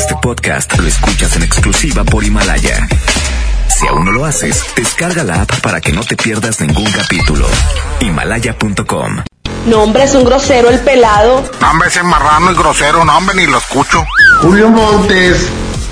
Este podcast lo escuchas en exclusiva por Himalaya. Si aún no lo haces, descarga la app para que no te pierdas ningún capítulo. Himalaya.com. No, hombre, es un grosero el pelado. No, hombre, ese marrano y grosero, no, hombre, ni lo escucho. Julio Montes.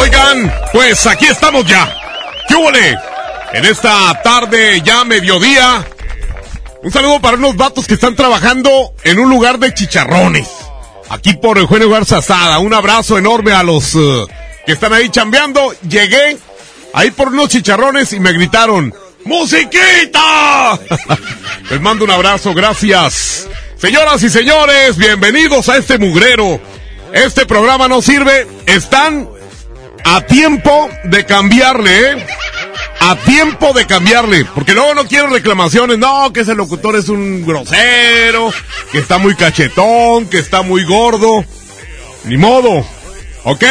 Oigan, pues aquí estamos ya. ¿Qué? En esta tarde ya mediodía. Un saludo para unos vatos que están trabajando en un lugar de chicharrones. Aquí por Eugenio Garza Sada. Un abrazo enorme a los uh, que están ahí chambeando. Llegué ahí por unos chicharrones y me gritaron, ¡Musiquita! Les mando un abrazo, gracias. Señoras y señores, bienvenidos a este mugrero. Este programa no sirve. Están a tiempo de cambiarle, ¿eh? A tiempo de cambiarle. Porque luego no quiero reclamaciones. No, que ese locutor es un grosero. Que está muy cachetón. Que está muy gordo. Ni modo. ¿Ok?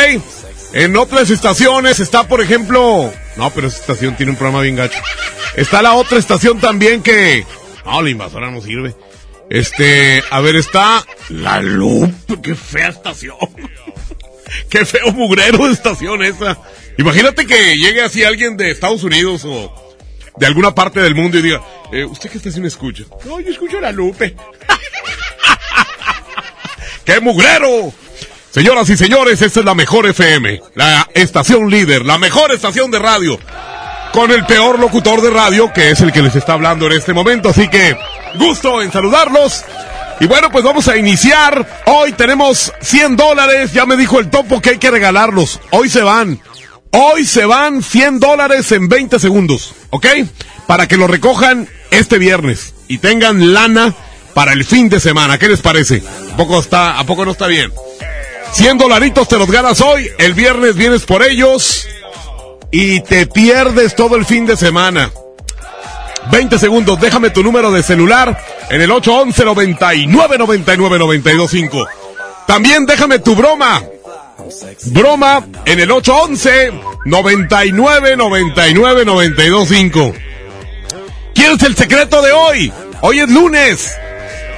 En otras estaciones está, por ejemplo... No, pero esa estación tiene un programa bien gacho. Está la otra estación también que... No, la invasora no sirve. Este, a ver, está La Loop. Qué fea estación. Qué feo mugrero de estación esa. Imagínate que llegue así alguien de Estados Unidos o de alguna parte del mundo y diga, eh, ¿usted qué estación escucha? No, yo escucho La Lupe. ¡Qué mugrero! Señoras y señores, esta es la mejor FM, la estación líder, la mejor estación de radio, con el peor locutor de radio, que es el que les está hablando en este momento. Así que, gusto en saludarlos. Y bueno, pues vamos a iniciar. Hoy tenemos 100 dólares. Ya me dijo el topo que hay que regalarlos. Hoy se van. Hoy se van 100 dólares en 20 segundos. ¿Ok? Para que lo recojan este viernes. Y tengan lana para el fin de semana. ¿Qué les parece? ¿A poco, está, ¿a poco no está bien? 100 dolaritos te los ganas hoy. El viernes vienes por ellos. Y te pierdes todo el fin de semana. 20 segundos, déjame tu número de celular en el 811 99 99 925. También déjame tu broma. Broma en el 811 99 99 925. ¿Quieres el secreto de hoy? Hoy es lunes.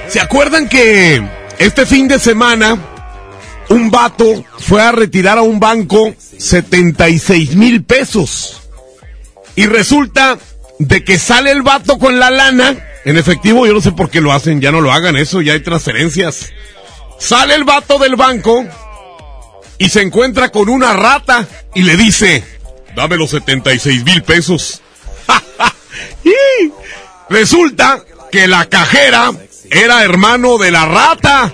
¿Se acuerdan que este fin de semana un vato fue a retirar a un banco 76 mil pesos? Y resulta de que sale el vato con la lana en efectivo, yo no sé por qué lo hacen, ya no lo hagan eso, ya hay transferencias. Sale el vato del banco y se encuentra con una rata y le dice, dame los 76 mil pesos. y resulta que la cajera era hermano de la rata.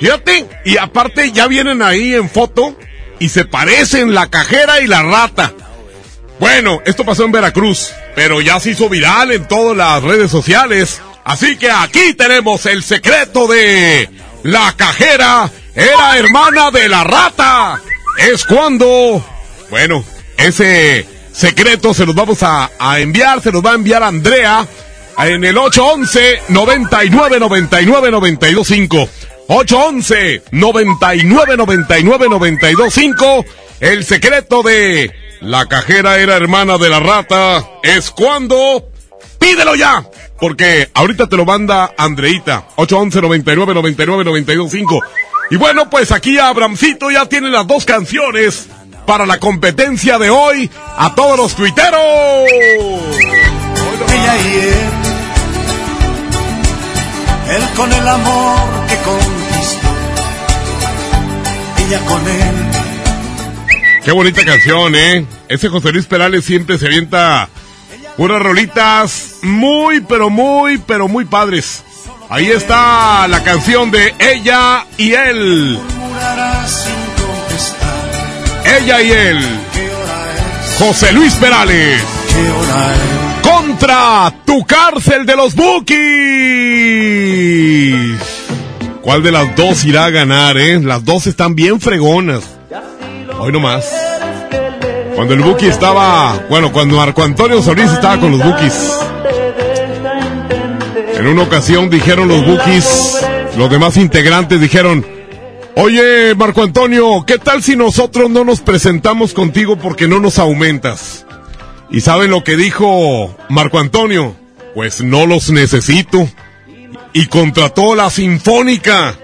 Fíjate, y aparte ya vienen ahí en foto y se parecen la cajera y la rata. Bueno, esto pasó en Veracruz, pero ya se hizo viral en todas las redes sociales. Así que aquí tenemos el secreto de la cajera era hermana de la rata. Es cuando, bueno, ese secreto se los vamos a, a enviar, se los va a enviar Andrea en el 811 99 99 925. 811 99 99 925. El secreto de la cajera era hermana de la rata. Es cuando. Pídelo ya. Porque ahorita te lo manda Andreita. 811 99 99 925. Y bueno, pues aquí Abramcito ya tiene las dos canciones para la competencia de hoy. A todos los tuiteros. Ella y él. Él con el amor que conquistó. Ella con él Qué bonita canción, ¿eh? Ese José Luis Perales siempre se avienta Puras rolitas muy, pero muy, pero muy padres. Ahí está la canción de Ella y Él. Ella y Él. José Luis Perales. Contra tu cárcel de los Bookies. ¿Cuál de las dos irá a ganar, eh? Las dos están bien fregonas. Hoy nomás. Cuando el Buki estaba, bueno, cuando Marco Antonio Solís estaba con los Bukis. En una ocasión dijeron los Bukis, los demás integrantes dijeron, oye Marco Antonio, ¿qué tal si nosotros no nos presentamos contigo porque no nos aumentas? ¿Y saben lo que dijo Marco Antonio? Pues no los necesito. Y contrató la Sinfónica.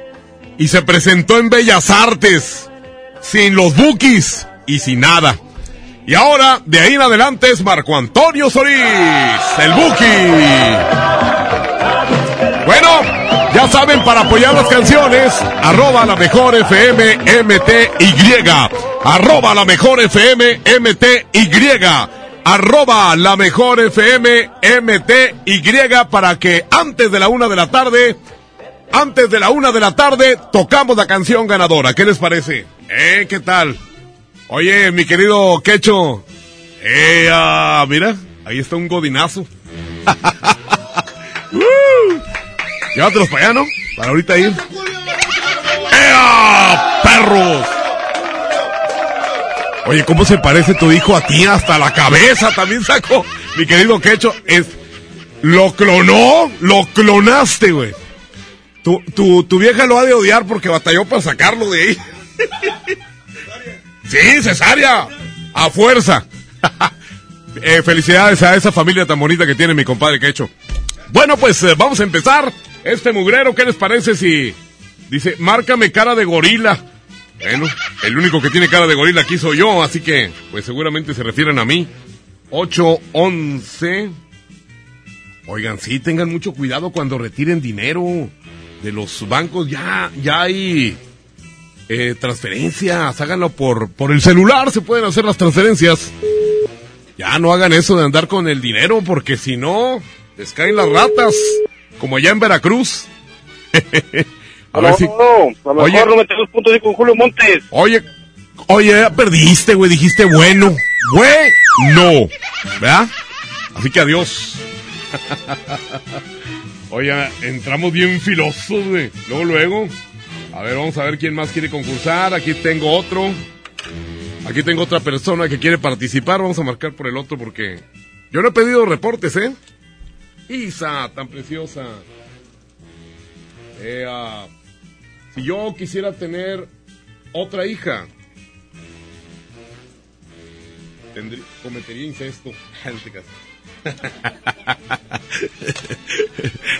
Y se presentó en Bellas Artes. Sin los Bukis y sin nada. Y ahora, de ahí en adelante, es Marco Antonio Solís, el Buki. Bueno, ya saben, para apoyar las canciones, arroba la mejor FM MTY. Arroba la mejor FM MTY. Arroba la mejor FM MTY para que antes de la una de la tarde, antes de la una de la tarde, tocamos la canción ganadora. ¿Qué les parece? ¿Eh? ¿Qué tal? Oye, mi querido Quecho. Eh, ah, mira, ahí está un godinazo. uh, llévatelos para allá, ¿no? Para ahorita ir. ¡Ea, perros! Oye, ¿cómo se parece tu hijo a ti? Hasta la cabeza también sacó. Mi querido Quecho, es... Lo clonó, lo clonaste, güey. Tu, tu, tu vieja lo ha de odiar porque batalló para sacarlo de ahí. Sí, cesárea. A fuerza. eh, felicidades a esa familia tan bonita que tiene mi compadre Quecho. Bueno, pues eh, vamos a empezar. Este mugrero, ¿qué les parece si dice, márcame cara de gorila? Bueno, el único que tiene cara de gorila aquí soy yo, así que, pues seguramente se refieren a mí. 8, 11. Oigan, sí, tengan mucho cuidado cuando retiren dinero de los bancos. Ya, ya hay eh, transferencias, háganlo por, por el celular, se pueden hacer las transferencias. Ya no hagan eso de andar con el dinero, porque si no, les caen las ratas, como allá en Veracruz. A ver si... oye, puntos de con Julio Montes. Oye, oye, perdiste, güey, dijiste bueno. Güey, no. ¿Verdad? Así que adiós. oye, entramos bien filosos, güey. Luego, luego. A ver, vamos a ver quién más quiere concursar. Aquí tengo otro. Aquí tengo otra persona que quiere participar. Vamos a marcar por el otro porque yo no he pedido reportes, ¿eh? Isa, tan preciosa. Eh, ah, si yo quisiera tener otra hija, cometería incesto.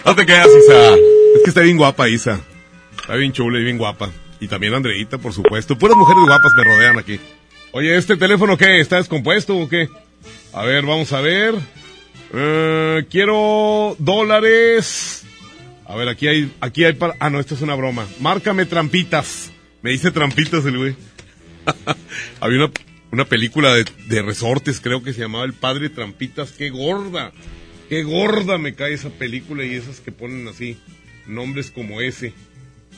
no te quedas, Isa. Es que está bien guapa, Isa. Está bien chula y bien guapa. Y también Andreita, por supuesto. Puras mujeres guapas me rodean aquí. Oye, ¿este teléfono qué? ¿Está descompuesto o qué? A ver, vamos a ver. Eh, quiero dólares. A ver, aquí hay, aquí hay para... Ah, no, esto es una broma. Márcame trampitas. Me dice trampitas el güey. Había una, una película de, de, resortes, creo que se llamaba El Padre Trampitas. ¡Qué gorda! ¡Qué gorda me cae esa película y esas que ponen así nombres como ese!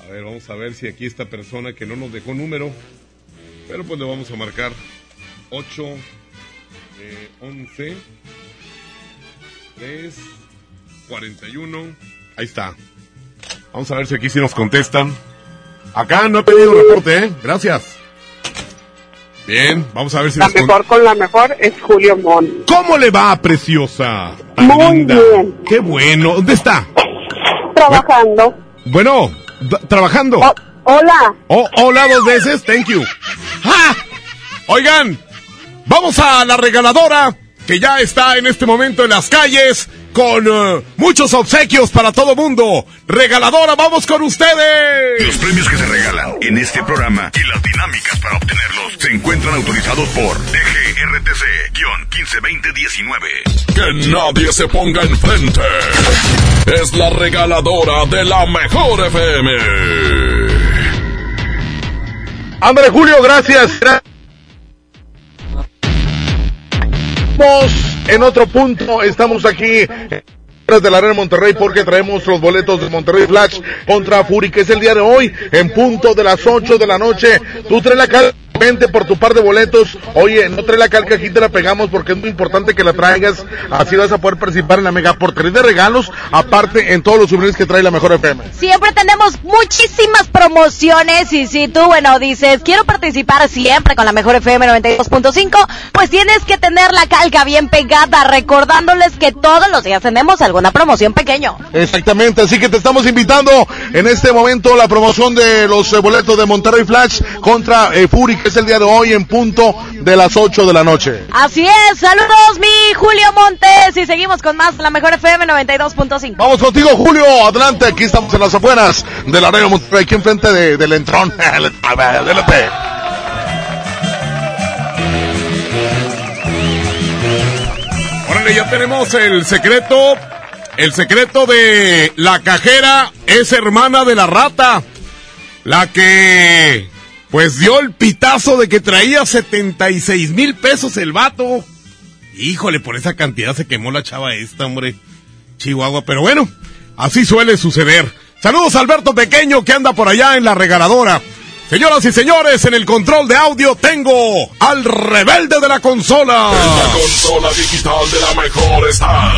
A ver, vamos a ver si aquí esta persona que no nos dejó número, pero pues le vamos a marcar 8, eh, 11, 3, 41. Ahí está. Vamos a ver si aquí sí nos contestan. Acá no he pedido reporte, ¿eh? Gracias. Bien, vamos a ver si La mejor con la mejor es Julio Mon. ¿Cómo le va, preciosa? Muy bien. Qué bueno. ¿Dónde está? Trabajando. Bueno, trabajando. Oh, hola. Oh, hola dos veces, thank you. ¡Ah! Oigan, vamos a la regaladora que ya está en este momento en las calles con uh, muchos obsequios para todo mundo. Regaladora, vamos con ustedes. Los premios que se regalan en este programa y las dinámicas para obtenerlos se encuentran autorizados por DGRTC-152019. Que nadie se ponga enfrente. Es la regaladora de la mejor FM. André Julio, gracias. En otro punto. Estamos aquí de la Arena Monterrey porque traemos los boletos de Monterrey Flash contra Fury, que es el día de hoy, en punto de las 8 de la noche. Tú traes la calca, vente por tu par de boletos. Oye, no trae la calca, aquí te la pegamos porque es muy importante que la traigas. Así vas a poder participar en la mega portería de regalos, aparte en todos los souvenirs que trae la mejor FM. Siempre tenemos muchísimas promociones y si tú, bueno, dices, quiero participar siempre con la mejor FM 92.5, pues tienes que tener la calca bien pegada, recordándoles que todos los días tenemos alguna promoción pequeño. Exactamente, así que te estamos invitando en este momento la promoción de los eh, boletos de Monterrey Flash contra eh, es el día de hoy en punto de las 8 de la noche. Así es, saludos mi Julio Montes y seguimos con más la mejor FM 92.5. Vamos contigo Julio, adelante, aquí estamos en las afueras de la Arena Monterrey, aquí enfrente de, del entrón. Adelante. Órale, ya tenemos el secreto. El secreto de la cajera es hermana de la rata. La que, pues dio el pitazo de que traía 76 mil pesos el vato. Híjole, por esa cantidad se quemó la chava esta, hombre. Chihuahua, pero bueno, así suele suceder. Saludos a Alberto Pequeño que anda por allá en la regaladora. Señoras y señores, en el control de audio tengo al rebelde de la consola. En la consola digital de la mejor está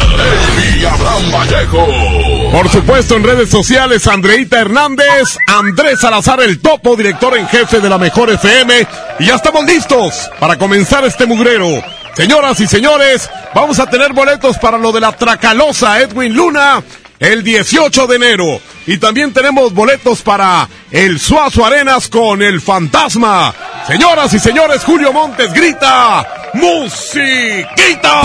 el Abraham Vallejo. Por supuesto, en redes sociales, Andreita Hernández, Andrés Salazar, el topo, director en jefe de la mejor FM. Y ya estamos listos para comenzar este mugrero. Señoras y señores, vamos a tener boletos para lo de la Tracalosa Edwin Luna el 18 de enero. Y también tenemos boletos para el Suazo Arenas con el Fantasma. Señoras y señores, Julio Montes grita, ¡Musiquita!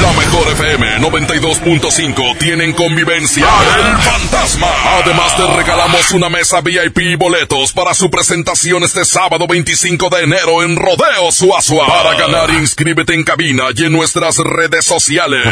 La mejor FM 92.5 tienen convivencia El Fantasma. Además te regalamos una mesa VIP y boletos para su presentación este sábado 25 de enero en Rodeo Suazua. Para ganar inscríbete en cabina y en nuestras redes sociales.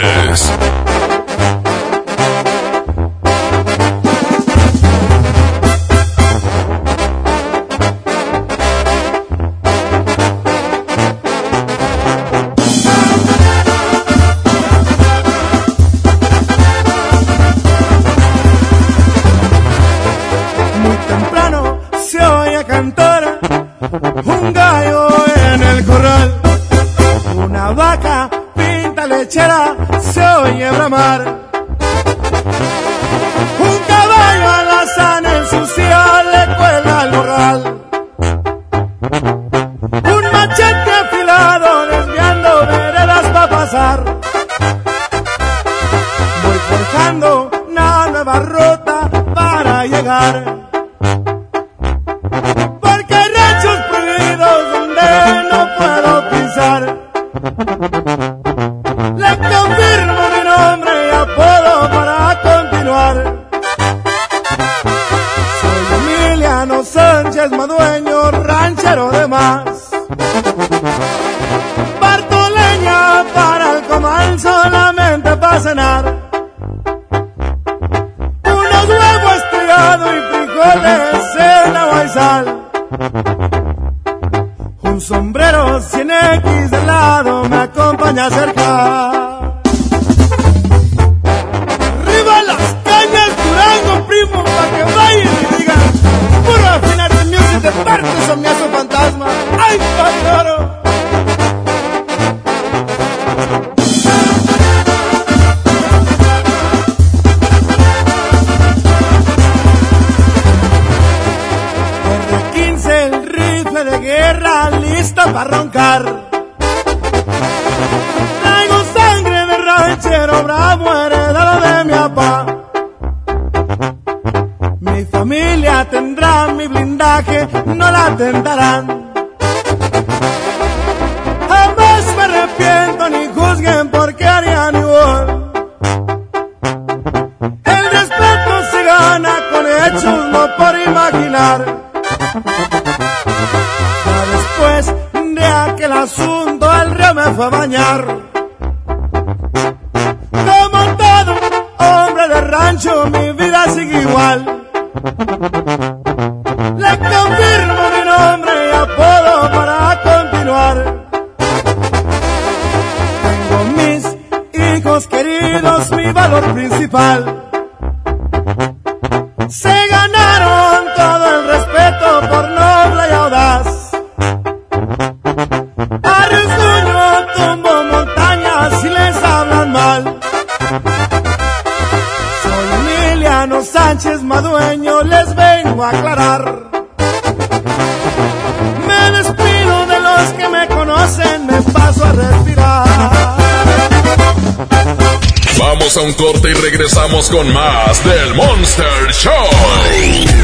A un corte y regresamos con más del Monster Show.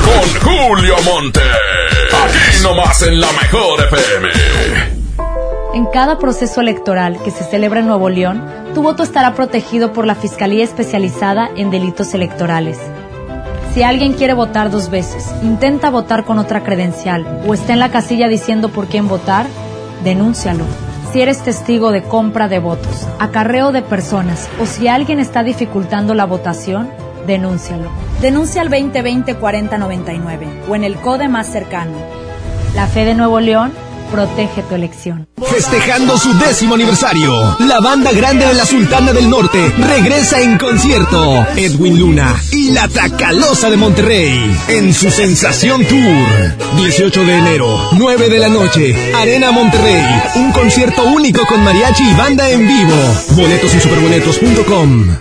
Con Julio Monte. Aquí nomás en la mejor FM. En cada proceso electoral que se celebra en Nuevo León, tu voto estará protegido por la Fiscalía Especializada en Delitos Electorales. Si alguien quiere votar dos veces, intenta votar con otra credencial o está en la casilla diciendo por quién votar, denúncialo. Si eres testigo de compra de votos, acarreo de personas o si alguien está dificultando la votación, denúncialo. Denuncia al 2020-4099 o en el CODE más cercano. La fe de Nuevo León protege tu elección. Festejando su décimo aniversario, la banda grande de la Sultana del Norte regresa en concierto. Edwin Luna y la Tracalosa de Monterrey en su Sensación Tour. 18 de enero, 9 de la noche, Arena Monterrey. Un concierto único con mariachi y banda en vivo. Boletos en superboletos.com.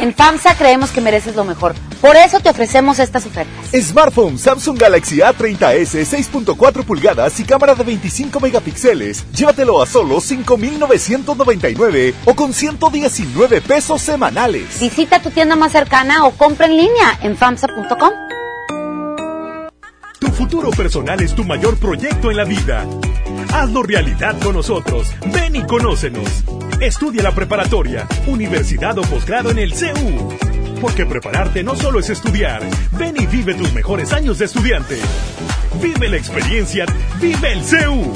En FAMSA creemos que mereces lo mejor. Por eso te ofrecemos estas ofertas. Smartphone Samsung Galaxy A30s 6.4 pulgadas y cámara de 25 megapíxeles. Llévatelo a solo 5,999 o con 119 pesos semanales. Visita tu tienda más cercana o compra en línea en FAMSA.com. Tu futuro personal es tu mayor proyecto en la vida. Hazlo realidad con nosotros. Ven y conócenos. Estudia la preparatoria, universidad o posgrado en el CEU. Porque prepararte no solo es estudiar. Ven y vive tus mejores años de estudiante. Vive la experiencia. Vive el CEU.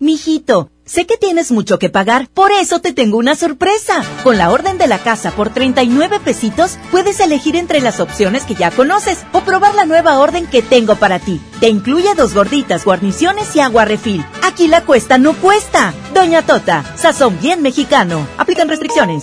Mijito, sé que tienes mucho que pagar, por eso te tengo una sorpresa. Con la orden de la casa por 39 pesitos, puedes elegir entre las opciones que ya conoces o probar la nueva orden que tengo para ti. Te incluye dos gorditas, guarniciones y agua refil. Aquí la cuesta no cuesta. Doña Tota, sazón bien mexicano. Aplican restricciones.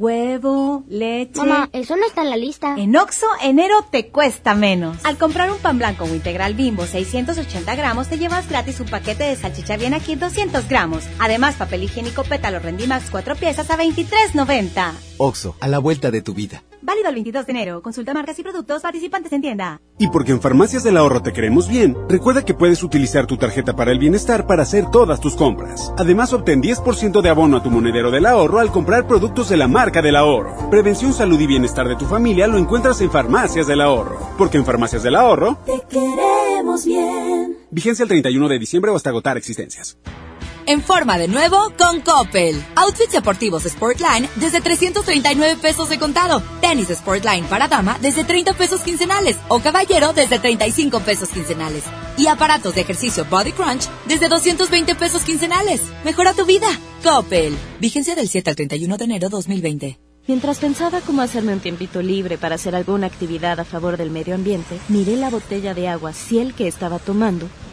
Huevo, leche. Mamá, eso no está en la lista. En Oxo, enero te cuesta menos. Al comprar un pan blanco o integral bimbo 680 gramos, te llevas gratis un paquete de salchicha bien aquí 200 gramos. Además, papel higiénico pétalo Rendimax 4 piezas a 23.90. Oxo, a la vuelta de tu vida. Válido el 22 de enero. Consulta marcas y productos participantes en tienda. Y porque en Farmacias del Ahorro te queremos bien, recuerda que puedes utilizar tu tarjeta para el bienestar para hacer todas tus compras. Además, obtén 10% de abono a tu monedero del ahorro al comprar productos de la marca del ahorro. Prevención, salud y bienestar de tu familia lo encuentras en Farmacias del Ahorro. Porque en Farmacias del Ahorro te queremos bien. Vigencia el 31 de diciembre o hasta agotar existencias. En forma de nuevo con Coppel. Outfits deportivos Sportline desde 339 pesos de contado. Tenis Sportline para dama desde 30 pesos quincenales. O caballero desde 35 pesos quincenales. Y aparatos de ejercicio Body Crunch desde 220 pesos quincenales. Mejora tu vida. Coppel. Vigencia del 7 al 31 de enero 2020. Mientras pensaba cómo hacerme un tiempito libre para hacer alguna actividad a favor del medio ambiente, miré la botella de agua Ciel que estaba tomando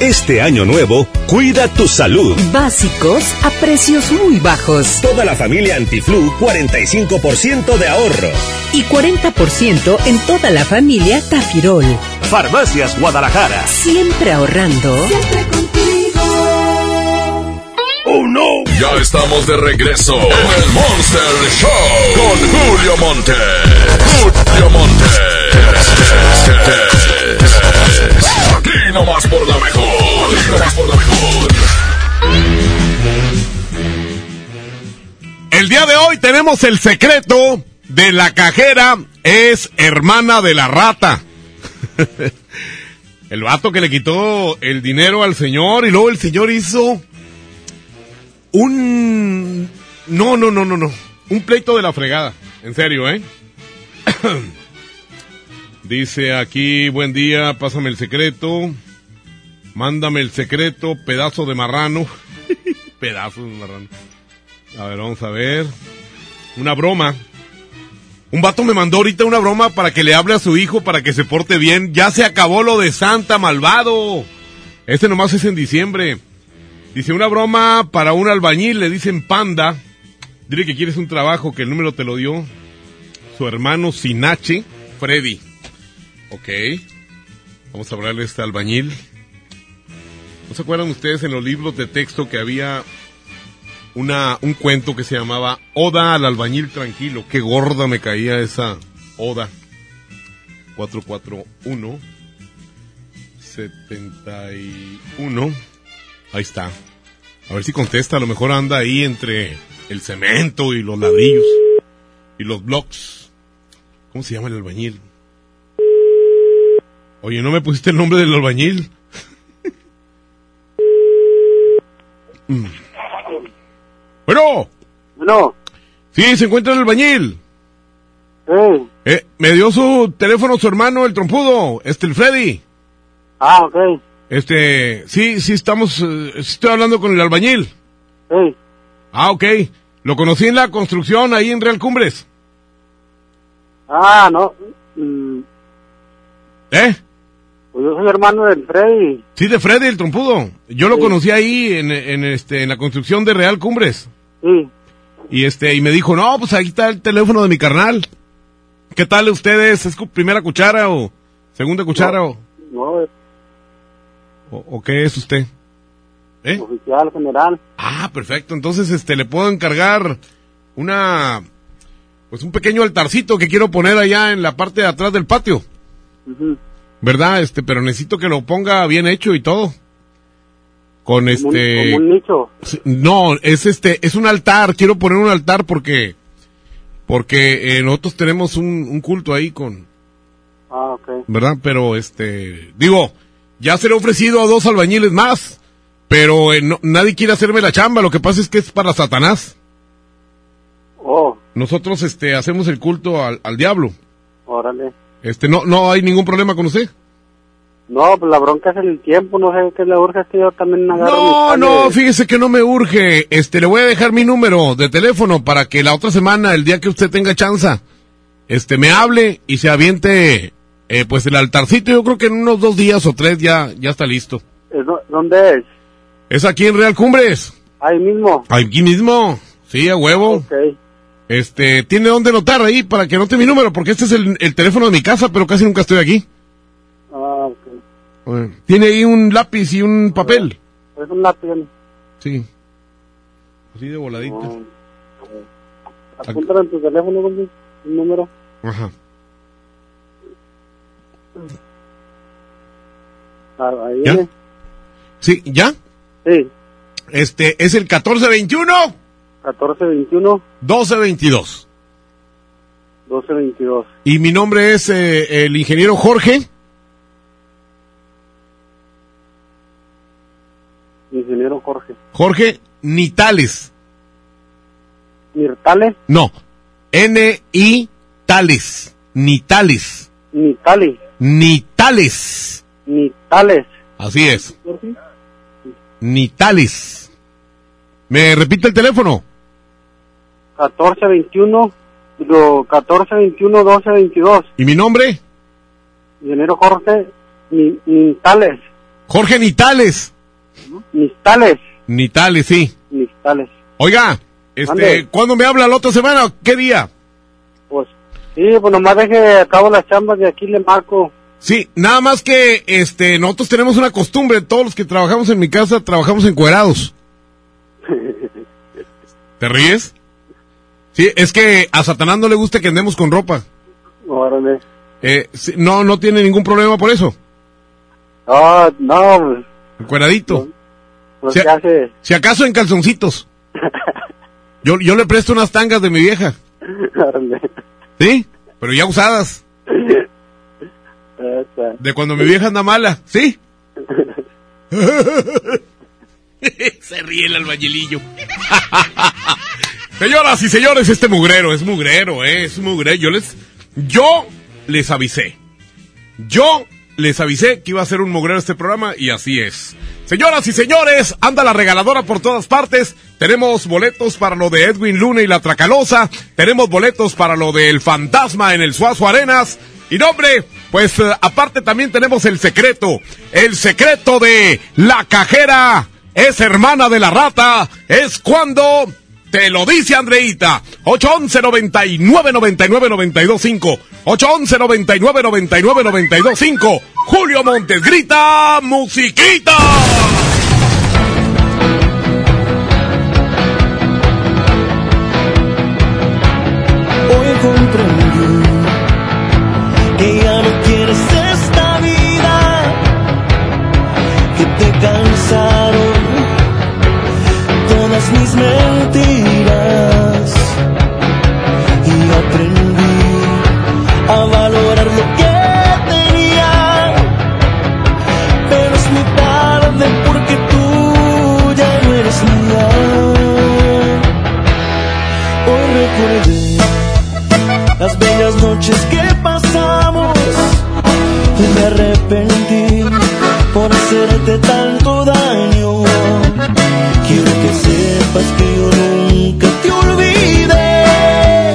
Este año nuevo, cuida tu salud. Básicos a precios muy bajos. Toda la familia Antiflu, 45% de ahorro. Y 40% en toda la familia Tafirol. Farmacias Guadalajara. Siempre ahorrando. Siempre contigo. ¡Oh, no! Ya estamos de regreso en el Monster Show con Julio Monte. Julio Monte. Aquí nomás por nomás por la mejor. El día de hoy tenemos tenemos el secreto de la cajera es hermana de la rata. el vato que le quitó el dinero al señor y luego el señor hizo un... No, no, no, no, no. Un pleito de la fregada. En serio, ¿eh? Dice aquí, buen día, pásame el secreto. Mándame el secreto, pedazo de marrano. pedazo de marrano. A ver, vamos a ver. Una broma. Un vato me mandó ahorita una broma para que le hable a su hijo para que se porte bien. Ya se acabó lo de Santa Malvado. Este nomás es en diciembre. Dice una broma para un albañil, le dicen panda. Dile que quieres un trabajo, que el número te lo dio su hermano Sinache, Freddy. Ok. Vamos a hablarle a este albañil. ¿No se acuerdan ustedes en los libros de texto que había una, un cuento que se llamaba Oda al albañil tranquilo? Qué gorda me caía esa Oda. 441 71 Ahí está. A ver si contesta, a lo mejor anda ahí entre el cemento y los ladrillos y los blocks. ¿Cómo se llama el albañil? Oye, ¿no me pusiste el nombre del albañil? Mm. Bueno. Bueno. Sí, se encuentra el albañil. Sí. Eh, me dio su teléfono su hermano, el trompudo, este, el Freddy. Ah, ok. Este, sí, sí estamos, eh, estoy hablando con el albañil. Sí. Ah, ok. Lo conocí en la construcción ahí en Real Cumbres. Ah, no. Mm, ¿Eh? Pues yo soy hermano del Freddy. Sí, de Freddy, el trompudo. Yo lo conocí ahí en, en, este, en la construcción de Real Cumbres. Sí. Y este, y me dijo, no, pues ahí está el teléfono de mi carnal. ¿Qué tal ustedes? ¿Es primera cuchara o segunda cuchara o, No, es o, o qué es usted? ¿Eh? oficial general. Ah, perfecto. Entonces, este, le puedo encargar una, pues un pequeño altarcito que quiero poner allá en la parte de atrás del patio. ¿Verdad? Este, pero necesito que lo ponga bien hecho y todo. Con Como un- este... como un nicho. No, es este, es un altar. Quiero poner un altar porque, porque eh, nosotros tenemos un, un culto ahí con, Ah, ok. ¿verdad? Pero este, digo, ya se le ha ofrecido a dos albañiles más, pero eh, no- nadie quiere hacerme la chamba. Lo que pasa es que es para Satanás. Oh, Nosotros este, hacemos el culto al, al diablo. órale. Este, no, no hay ningún problema con usted. No, pues la bronca es el tiempo, no sé qué le urge, es que yo también agarro No, no, fíjese que no me urge. Este, le voy a dejar mi número de teléfono para que la otra semana, el día que usted tenga chance, este, me hable y se aviente, eh, pues el altarcito. Yo creo que en unos dos días o tres ya, ya está listo. ¿Es do- ¿Dónde es? Es aquí en Real Cumbres. Ahí mismo. Aquí mismo. Sí, a huevo. Este, tiene dónde anotar ahí para que anote mi número, porque este es el, el teléfono de mi casa, pero casi nunca estoy aquí. Ah, ok. Tiene ahí un lápiz y un papel. Es un lápiz. Sí. Así de voladita. Apúntalo en tu teléfono. Un número. Ajá. Ah, ahí ¿Ya? viene. Sí, ¿ya? Sí. Este, es el 1421 1421 1222. 1222. Y mi nombre es eh, el ingeniero Jorge. Ingeniero Jorge. Jorge Nitales. Mirtale. No. N-I Tales. Nitales. Nitali. Nitales. Nitales. Así es. Nitales. ¿Me repite el teléfono? 1421 digo, 1421 1222. ¿Y mi nombre? Ingeniero Jorge Ni- Nitales. Jorge Nitales. Nistales. Nitales, sí. Nistales. Oiga, este. ¿cuándo me habla la otra semana? ¿Qué día? Pues sí, pues nomás deje a cabo las chambas de aquí le marco. Sí, nada más que este nosotros tenemos una costumbre, todos los que trabajamos en mi casa trabajamos encuerados. ¿Te ríes? Sí, es que a Satanás no le gusta que andemos con ropa. Órale. Eh, no, no tiene ningún problema por eso. Ah, no, pues, Encueradito. pues Si, ¿qué hace? si acaso en calzoncitos. Yo, yo le presto unas tangas de mi vieja. ¿Sí? Pero ya usadas. De cuando mi vieja anda mala. ¿Sí? Se ríe el albañilillo. Señoras y señores, este mugrero es mugrero, eh, es mugrero. Yo les, yo les avisé. Yo les avisé que iba a ser un mugrero este programa y así es. Señoras y señores, anda la regaladora por todas partes. Tenemos boletos para lo de Edwin Luna y la Tracalosa. Tenemos boletos para lo del Fantasma en el Suazo Arenas. Y nombre, pues eh, aparte también tenemos el secreto. El secreto de la cajera es hermana de la rata. Es cuando te lo dice Andreita. 811 99 99 925. 811 99 99 925. Julio Montes grita musiquita. Mis mentiras. Y aprendí a sepas que yo nunca te olvidé.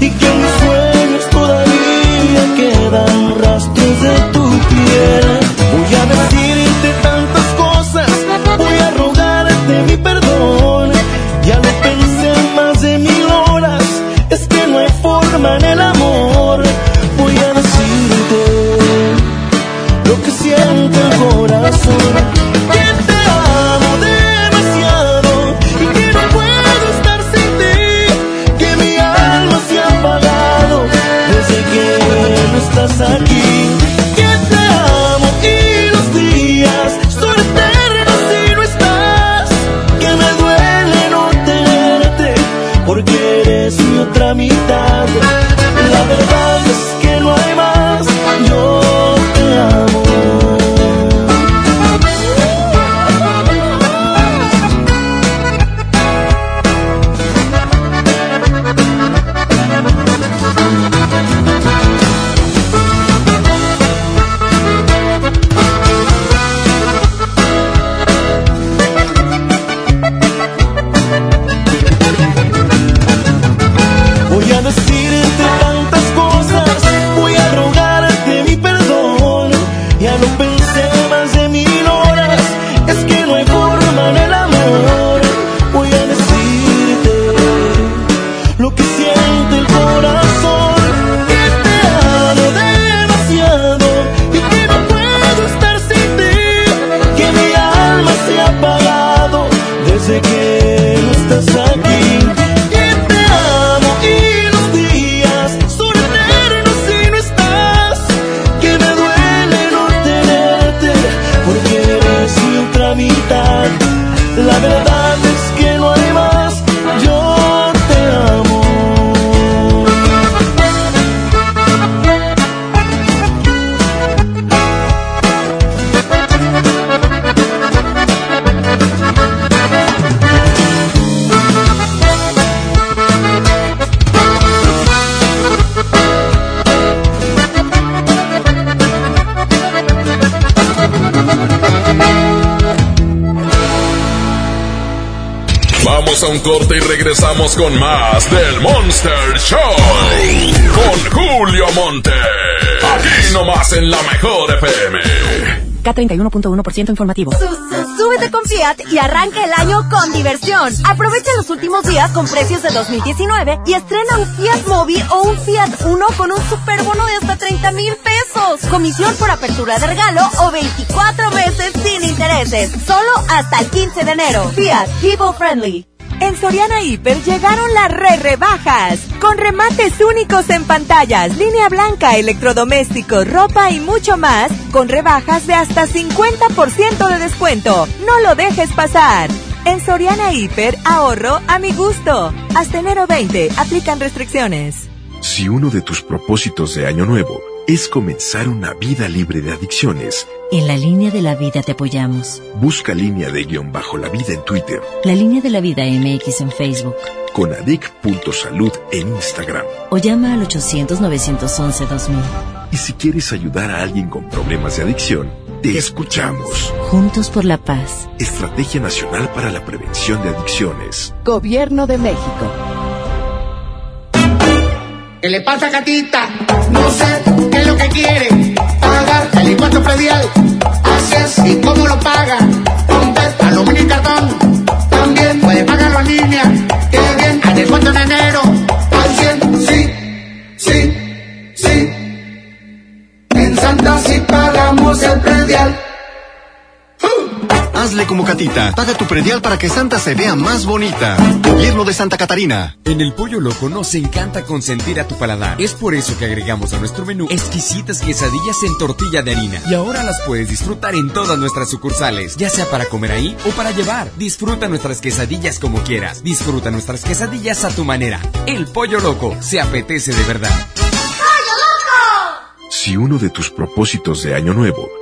Y que en mis sueños todavía quedan rastros de tu piel. Voy a decirte tantas cosas, voy a rogarte mi perdón. Ya lo pensé más de mil horas, es que no hay forma en el amor. Voy a decirte lo que siente el corazón. Regresamos con más del Monster Show. Con Julio Monte. Aquí nomás en la mejor FM. K31.1% informativo. Súbete con Fiat y arranca el año con diversión. Aprovecha los últimos días con precios de 2019 y estrena un Fiat Mobi o un Fiat Uno con un superbono de hasta 30 mil pesos. Comisión por apertura de regalo o 24 meses sin intereses. Solo hasta el 15 de enero. Fiat People Friendly. Soriana Hiper llegaron las re rebajas, con remates únicos en pantallas, línea blanca, electrodomésticos, ropa y mucho más, con rebajas de hasta 50% de descuento. No lo dejes pasar. En Soriana Hiper, ahorro a mi gusto. Hasta enero 20, aplican restricciones. Si uno de tus propósitos de año nuevo es comenzar una vida libre de adicciones, En la línea de la vida te apoyamos. busca línea de guion bajo la vida en Twitter, La línea de la vida MX en Facebook. con adic.salud en Instagram. O llama al 800-911-2000. Y si quieres ayudar a alguien con problemas de adicción, te escuchamos. Juntos por la paz. Estrategia Nacional para la Prevención de Adicciones. Gobierno de México. ¿Qué le pasa, gatita? No sé qué es lo que quiere. Impuesto predial. Así es, ¿y cómo lo paga? Con PET, aluminio y cartón. También puede pagarlo en línea. Qué bien, al descuento en. Como Catita. Paga tu predial para que Santa se vea más bonita. Gobierno de Santa Catarina. En el Pollo Loco nos encanta consentir a tu paladar. Es por eso que agregamos a nuestro menú exquisitas quesadillas en tortilla de harina. Y ahora las puedes disfrutar en todas nuestras sucursales, ya sea para comer ahí o para llevar. Disfruta nuestras quesadillas como quieras. Disfruta nuestras quesadillas a tu manera. El Pollo Loco se apetece de verdad. Si uno de tus propósitos de año nuevo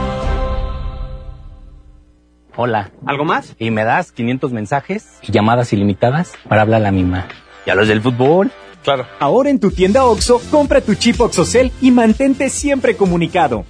Hola. ¿Algo más? Y me das 500 mensajes y llamadas ilimitadas para hablar a la misma. ¿Y a los del fútbol? Claro. Ahora en tu tienda OXO, compra tu chip OXOCEL y mantente siempre comunicado.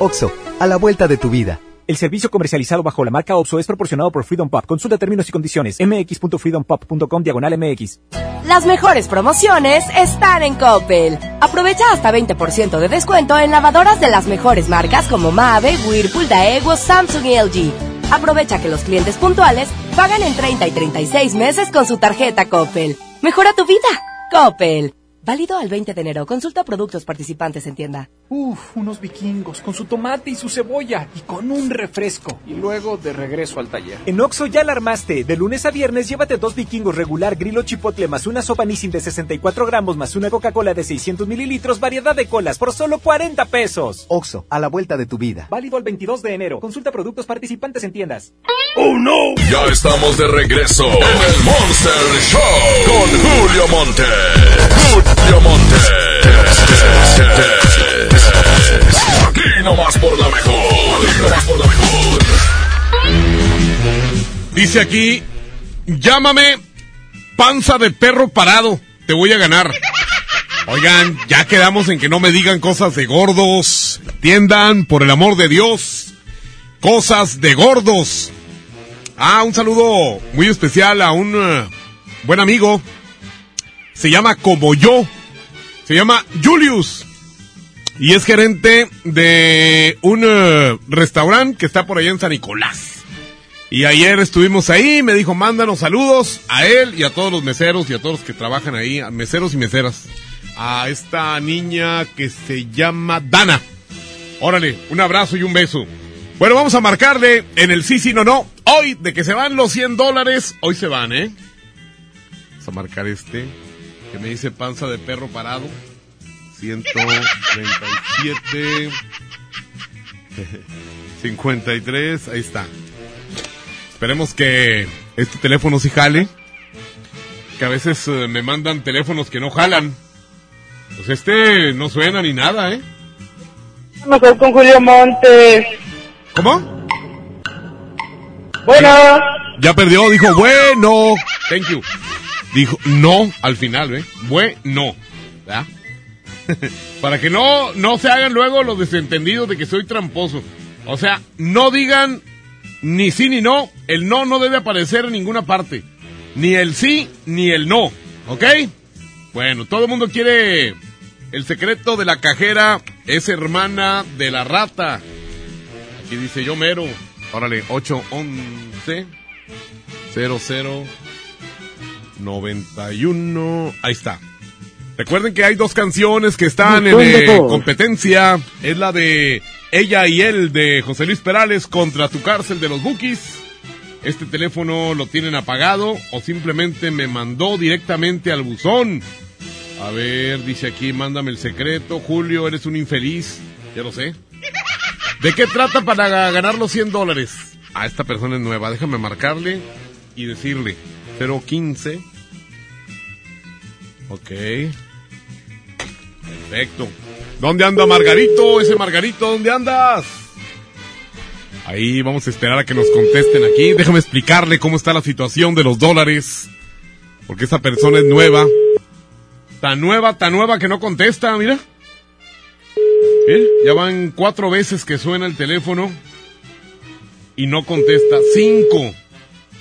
OXO, a la vuelta de tu vida. El servicio comercializado bajo la marca OXO es proporcionado por Freedom Pop. Consulta términos y condiciones. mx.freedompop.com diagonal mx. Las mejores promociones están en Coppel. Aprovecha hasta 20% de descuento en lavadoras de las mejores marcas como Mave, Whirlpool, Daewoo, Samsung y LG. Aprovecha que los clientes puntuales pagan en 30 y 36 meses con su tarjeta Coppel. Mejora tu vida. Coppel. Válido al 20 de enero. Consulta productos participantes en tienda. Uf, unos vikingos con su tomate y su cebolla y con un refresco. Y luego de regreso al taller. En Oxo ya la armaste. De lunes a viernes llévate dos vikingos regular grillo chipotle más una sopa Nissin de 64 gramos más una Coca-Cola de 600 mililitros, variedad de colas por solo 40 pesos. OXO, a la vuelta de tu vida. Válido al 22 de enero. Consulta productos participantes en tiendas. ¡Oh, no! Ya estamos de regreso en el Monster Show con Julio Monte. Julio Monte. Aquí nomás por la mejor. Dice aquí, llámame panza de perro parado, te voy a ganar. Oigan, ya quedamos en que no me digan cosas de gordos. Entiendan, por el amor de Dios, cosas de gordos. Ah, un saludo muy especial a un eh, buen amigo. Se llama como yo. Se llama Julius. Y es gerente de un eh, restaurante que está por allá en San Nicolás. Y ayer estuvimos ahí, me dijo, mándanos saludos a él y a todos los meseros y a todos los que trabajan ahí, a meseros y meseras. A esta niña que se llama Dana. Órale, un abrazo y un beso. Bueno, vamos a marcarle en el sí, sí, no, no. Hoy, de que se van los 100 dólares, hoy se van, ¿eh? Vamos a marcar este, que me dice panza de perro parado. 137, 53, ahí está. Esperemos que este teléfono sí jale. Que a veces eh, me mandan teléfonos que no jalan. Pues este no suena ni nada, ¿eh? Mejor con Julio Montes. ¿Cómo? Bueno. Ya perdió, dijo bueno. Thank you. Dijo no al final, ¿eh? Bueno. ¿verdad? Para que no, no se hagan luego los desentendidos de que soy tramposo. O sea, no digan ni sí ni no. El no no debe aparecer en ninguna parte. Ni el sí ni el no. ¿Ok? Bueno, todo el mundo quiere el secreto de la cajera. Es hermana de la rata. Aquí dice yo mero. Órale, 811 00 91. Ahí está. Recuerden que hay dos canciones que están en eh, competencia. Es la de Ella y Él de José Luis Perales contra Tu Cárcel de los Bookies. Este teléfono lo tienen apagado o simplemente me mandó directamente al buzón. A ver, dice aquí, mándame el secreto. Julio, eres un infeliz. Ya lo sé. ¿De qué trata para ganar los 100 dólares? A esta persona es nueva. Déjame marcarle y decirle. 015. Ok. Perfecto. ¿Dónde anda Margarito? Ese Margarito, ¿dónde andas? Ahí vamos a esperar a que nos contesten aquí. Déjame explicarle cómo está la situación de los dólares. Porque esta persona es nueva. Tan nueva, tan nueva que no contesta, mira. ¿Eh? Ya van cuatro veces que suena el teléfono y no contesta. Cinco.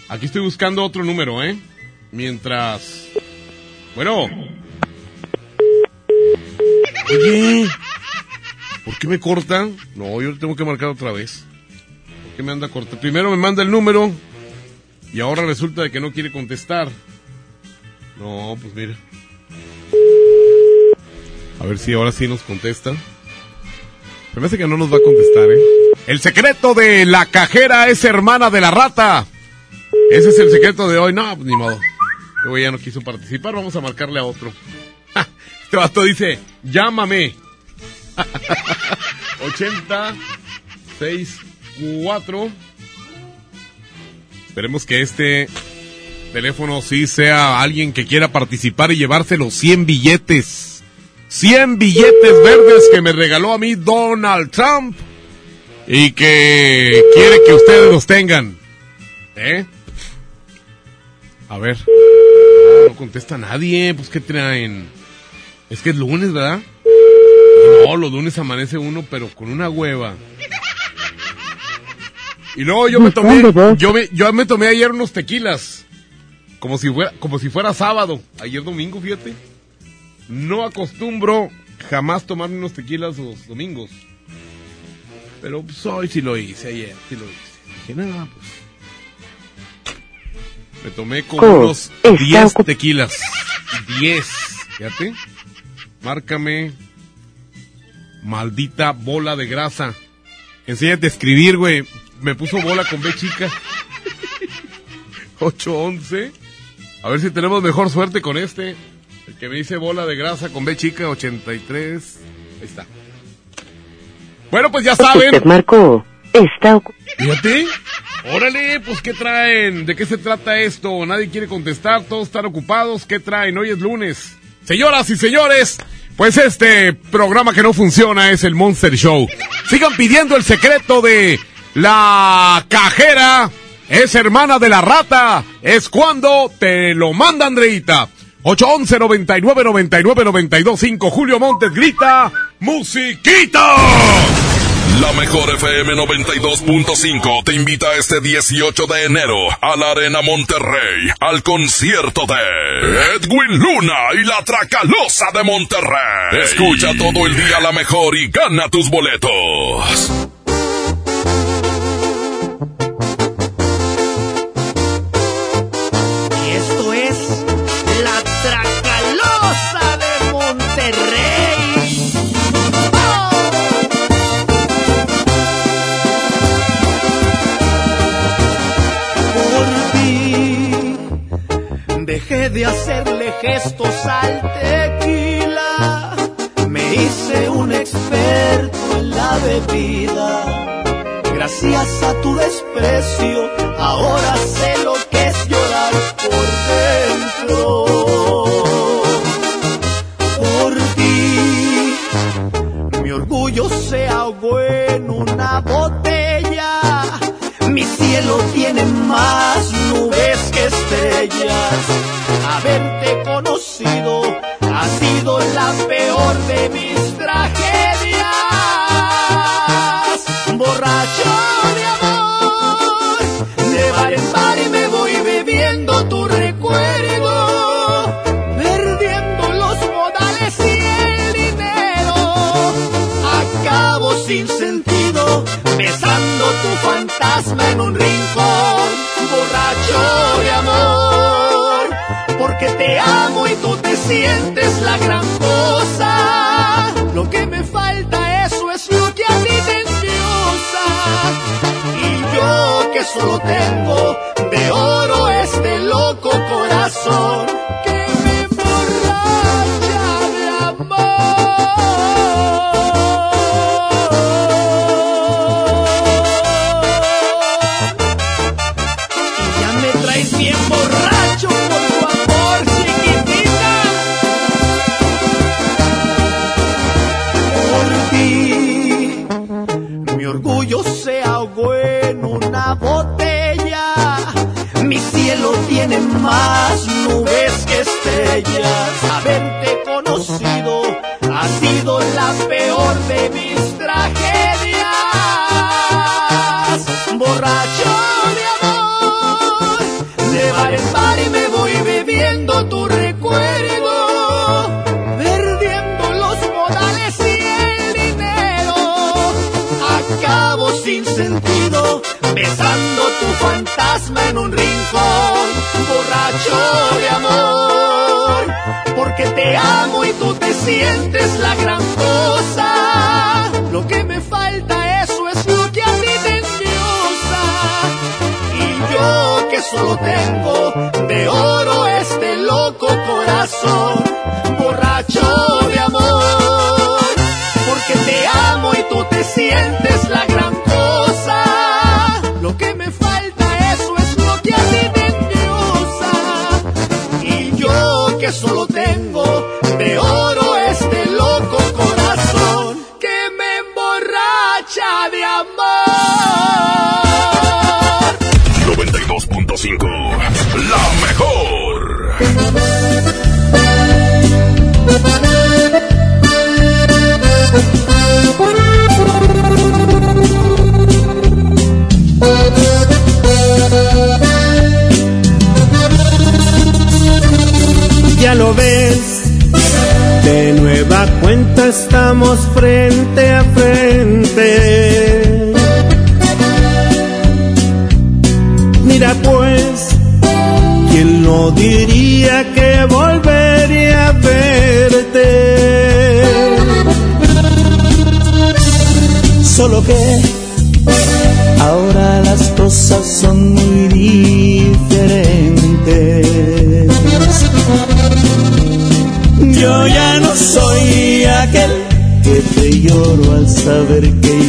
Aquí estoy buscando otro número, ¿eh? Mientras... Bueno. Oye. ¿Por qué me cortan? No, yo tengo que marcar otra vez. ¿Por qué me anda cortando? Primero me manda el número y ahora resulta de que no quiere contestar. No, pues mira. A ver si ahora sí nos contesta. Me parece que no nos va a contestar, ¿eh? El secreto de la cajera es hermana de la rata. Ese es el secreto de hoy. No, pues ni modo. Luego ya no quiso participar. Vamos a marcarle a otro. Este vato dice, llámame. 80 64 Esperemos que este teléfono sí sea alguien que quiera participar y llevarse los 100 billetes. 100 billetes verdes que me regaló a mí Donald Trump y que quiere que ustedes los tengan. ¿Eh? A ver. No contesta nadie. Pues, ¿qué traen? Es que es lunes, ¿verdad? No, los lunes amanece uno, pero con una hueva. Y luego yo me tomé, yo me, yo me tomé ayer unos tequilas. Como si fuera, como si fuera sábado. Ayer domingo, fíjate. No acostumbro jamás tomarme unos tequilas los domingos. Pero pues, hoy sí lo hice, ayer sí lo hice. Dije, nada, pues. Me tomé como unos está 10 ocup- tequilas. 10. Fíjate. Márcame. Maldita bola de grasa. Enséñate a escribir, güey. Me puso bola con B chica. 811. A ver si tenemos mejor suerte con este. El que me dice bola de grasa con B chica 83. Ahí está. Bueno, pues ya saben. Marcó. Está Fíjate. Órale, pues ¿qué traen? ¿De qué se trata esto? Nadie quiere contestar, todos están ocupados. ¿Qué traen? Hoy es lunes. Señoras y señores, pues este programa que no funciona es el Monster Show. Sigan pidiendo el secreto de la cajera. Es hermana de la rata. Es cuando te lo manda Andreita. 811 99 99 92 5 Julio Montes grita ¡Musiquita! La mejor FM 92.5 te invita este 18 de enero a la Arena Monterrey al concierto de Edwin Luna y la Tracalosa de Monterrey. Escucha todo el día la mejor y gana tus boletos. De hacerle gestos al tequila. Me hice un experto en la bebida. Gracias a tu desprecio, ahora sé son muy diferentes. Yo ya no soy aquel que te lloro al saber que yo.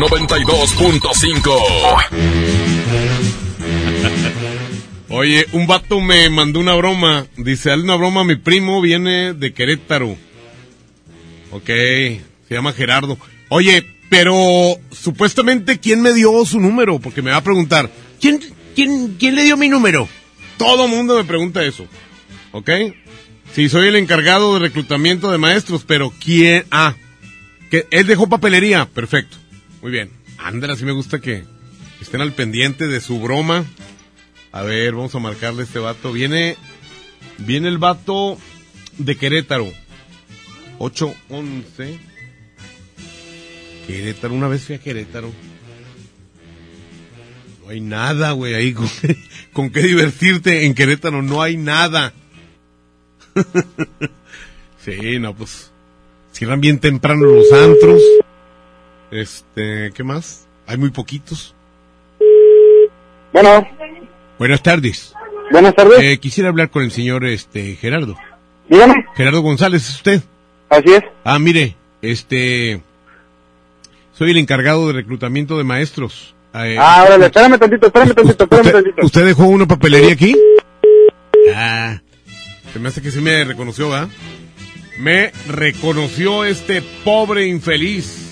92.5. Oye, un vato me mandó una broma. Dice, hazle una broma, mi primo viene de Querétaro. Ok, se llama Gerardo. Oye, pero supuestamente, ¿quién me dio su número? Porque me va a preguntar, ¿quién, quién, quién le dio mi número? Todo mundo me pregunta eso. ¿Ok? Sí, soy el encargado de reclutamiento de maestros, pero ¿quién? Ah, que él dejó papelería. Perfecto. Muy bien. Ándale, así me gusta que estén al pendiente de su broma. A ver, vamos a marcarle este vato. Viene, viene el vato de Querétaro. 811. Querétaro, una vez fui a Querétaro. No hay nada, güey, ahí con, con qué divertirte en Querétaro, no hay nada. sí, no, pues cierran bien temprano los antros. Este, ¿qué más? Hay muy poquitos. Bueno, Buenas tardes. buenas tardes. Eh, quisiera hablar con el señor este Gerardo. Dígame. Gerardo González, ¿es usted? Así es. Ah, mire, este soy el encargado de reclutamiento de maestros. Eh, Ah, órale, espérame tantito, espérame tantito, espérame ¿Usted, tantito. usted dejó una papelería aquí? Ah, se me hace que sí me reconoció, ¿verdad? Me reconoció este pobre infeliz.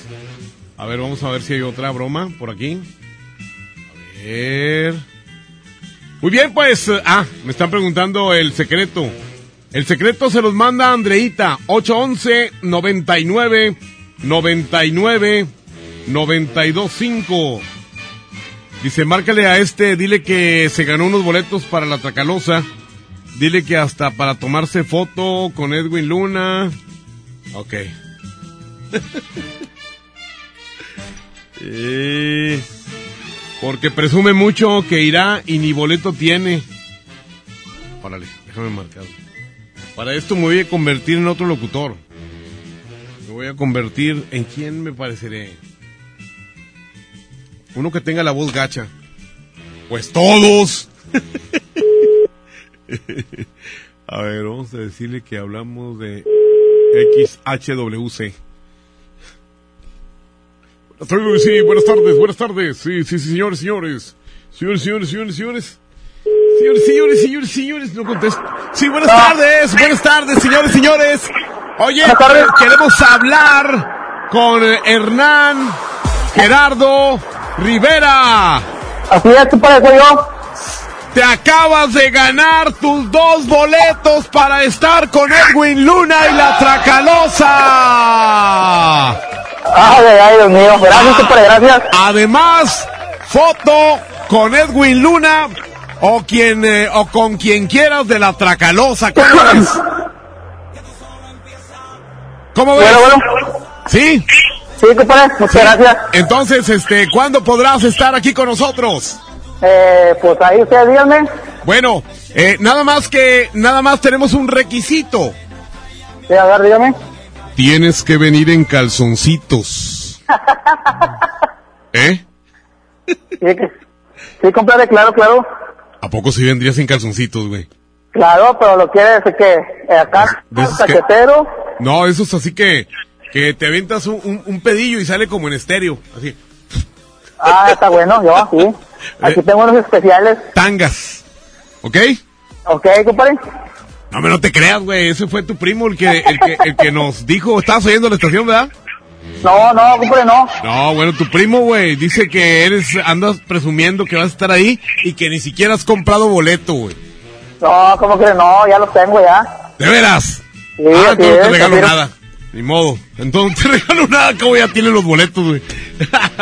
A ver, vamos a ver si hay otra broma por aquí. A ver. Muy bien, pues. Ah, me están preguntando el secreto. El secreto se los manda Andreita. 811 99 99 925. Dice, márcale a este, dile que se ganó unos boletos para la Tracalosa. Dile que hasta para tomarse foto con Edwin Luna. Ok. Eh, porque presume mucho que irá y ni boleto tiene. Órale, déjame marcar. Para esto me voy a convertir en otro locutor. Me voy a convertir en quién me pareceré. Uno que tenga la voz gacha. Pues todos. a ver, vamos a decirle que hablamos de XHWC. Sí, buenas tardes, buenas tardes. Sí, sí, sí, señores, señores. Señores, señores, señores, señores. Señores, señores, señores, señores, no contesto. Sí, buenas tardes, buenas tardes, señores, señores. Oye, queremos hablar con Hernán Gerardo Rivera. Así es, ¿qué parece yo? Te acabas de ganar tus dos boletos para estar con Edwin Luna y la Tracalosa. Ay, ay, ay, Dios mío, gracias, súper gracias. Además, foto con Edwin Luna o quien eh, o con quien quieras de la Tracalosa. ¿Cómo ves? ¿Cómo ves? Bueno, bueno. ¿Sí? Sí, ¿qué parece? Muchas gracias. Entonces, este, ¿cuándo podrás estar aquí con nosotros? Eh, pues ahí ustedes díganme. Bueno, eh, nada más que, nada más tenemos un requisito. Sí, a ver, dígame. Tienes que venir en calzoncitos. ¿Eh? Sí, sí, compadre, claro, claro. ¿A poco si vendrías en calzoncitos, güey? Claro, pero lo quiere decir que eh, acá, De esos que-. No, eso es así que, que te aventas un, un- un pedillo y sale como en estéreo, así. Ah, está bueno, yo, sí. Aquí tengo unos especiales. Tangas. ¿Ok? Ok, compadre. No, me no te creas, güey. Ese fue tu primo el que, el que, el que nos dijo. ¿Estabas oyendo la estación, verdad? No, no, compadre, no. No, bueno, tu primo, güey, dice que eres, andas presumiendo que vas a estar ahí y que ni siquiera has comprado boleto, güey. No, como que no, ya los tengo ya. ¿De veras? Sí, ah, no te regalo es. nada. Ni modo. Entonces no te regalo nada, como ya tiene los boletos, güey.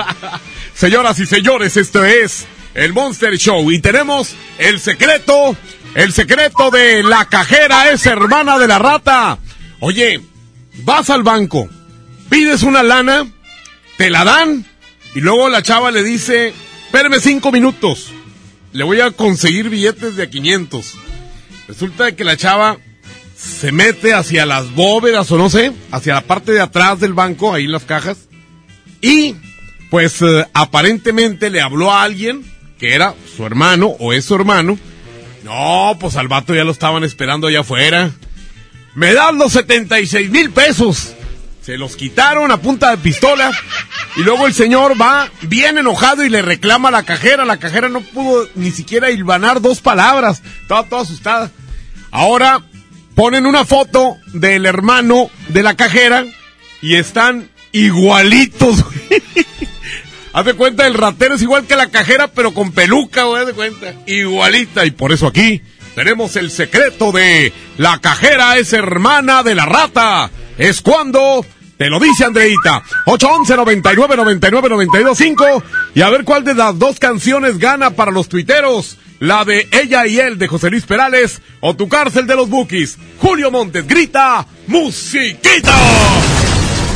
Señoras y señores, esto es el Monster Show y tenemos el secreto, el secreto de la cajera es hermana de la rata. Oye, vas al banco, pides una lana, te la dan y luego la chava le dice, espérame cinco minutos, le voy a conseguir billetes de a 500. Resulta que la chava se mete hacia las bóvedas o no sé, hacia la parte de atrás del banco, ahí en las cajas, y pues eh, aparentemente le habló a alguien que era su hermano o es su hermano. No, pues al vato ya lo estaban esperando allá afuera. Me dan los 76 mil pesos. Se los quitaron a punta de pistola. Y luego el señor va bien enojado y le reclama a la cajera. La cajera no pudo ni siquiera hilvanar dos palabras. Estaba toda asustada. Ahora ponen una foto del hermano de la cajera y están igualitos. Haz de cuenta, el ratero es igual que la cajera, pero con peluca, güey, haz de cuenta. Igualita. Y por eso aquí tenemos el secreto de la cajera es hermana de la rata. Es cuando te lo dice Andreita. 811 99 99 92 5 y a ver cuál de las dos canciones gana para los tuiteros. La de Ella y Él de José Luis Perales o Tu Cárcel de los Bookies. Julio Montes grita musiquita.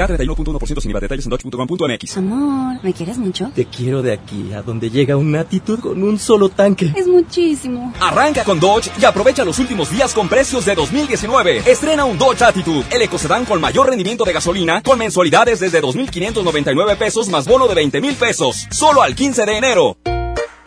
K31.1% sin IVA. Detalles en dodge.com.mx. Amor, ¿me quieres mucho? Te quiero de aquí a donde llega una actitud con un solo tanque. Es muchísimo. Arranca con Dodge y aprovecha los últimos días con precios de 2019. Estrena un Dodge Attitude, el ecocedán con mayor rendimiento de gasolina, con mensualidades desde 2.599 pesos más bono de 20 mil pesos. Solo al 15 de enero.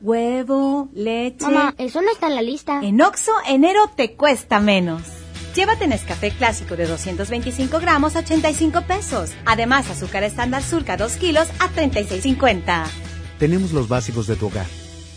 Huevo, leche. Mamá, eso no está en la lista. En Oxo, enero te cuesta menos. Llévate Nescafé clásico de 225 gramos a 85 pesos. Además, azúcar estándar surca 2 kilos a 36.50. Tenemos los básicos de tu hogar.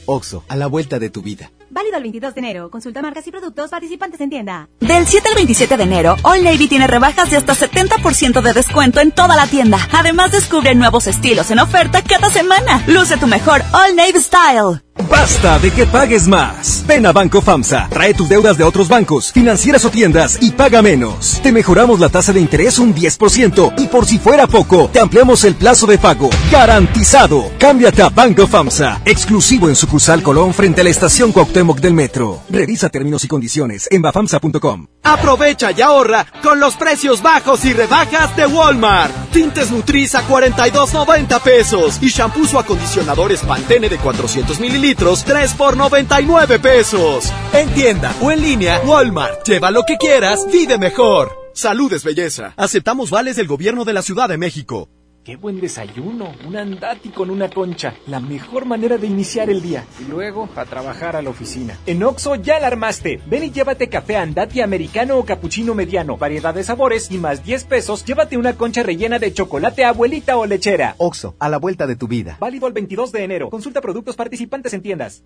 Oxo, a la vuelta de tu vida. Válido el 22 de enero. Consulta marcas y productos participantes en tienda. Del 7 al 27 de enero, All Navy tiene rebajas de hasta 70% de descuento en toda la tienda. Además, descubre nuevos estilos en oferta cada semana. Luce tu mejor All Navy Style. Basta de que pagues más. Ven a Banco FAMSA, trae tus deudas de otros bancos, financieras o tiendas y paga menos. Te mejoramos la tasa de interés un 10% y por si fuera poco, te ampliamos el plazo de pago. Garantizado. Cámbiate a Banco FAMSA, exclusivo en sucursal Colón frente a la estación Cuauhtémoc del Metro. Revisa términos y condiciones en bafamsa.com. Aprovecha y ahorra con los precios bajos y rebajas de Walmart. Tintes Nutriza 42.90 pesos y shampoos o acondicionadores Pantene de 400 mililitros 3 por 99 pesos. En tienda o en línea, Walmart. Lleva lo que quieras, vive mejor. Saludes belleza. Aceptamos vales del gobierno de la Ciudad de México. Qué buen desayuno, un andati con una concha, la mejor manera de iniciar el día. Y luego a trabajar a la oficina. En Oxo ya la armaste. Ven y llévate café andati americano o cappuccino mediano, variedad de sabores y más 10 pesos, llévate una concha rellena de chocolate abuelita o lechera. Oxo, a la vuelta de tu vida. Válido el 22 de enero. Consulta productos participantes en tiendas.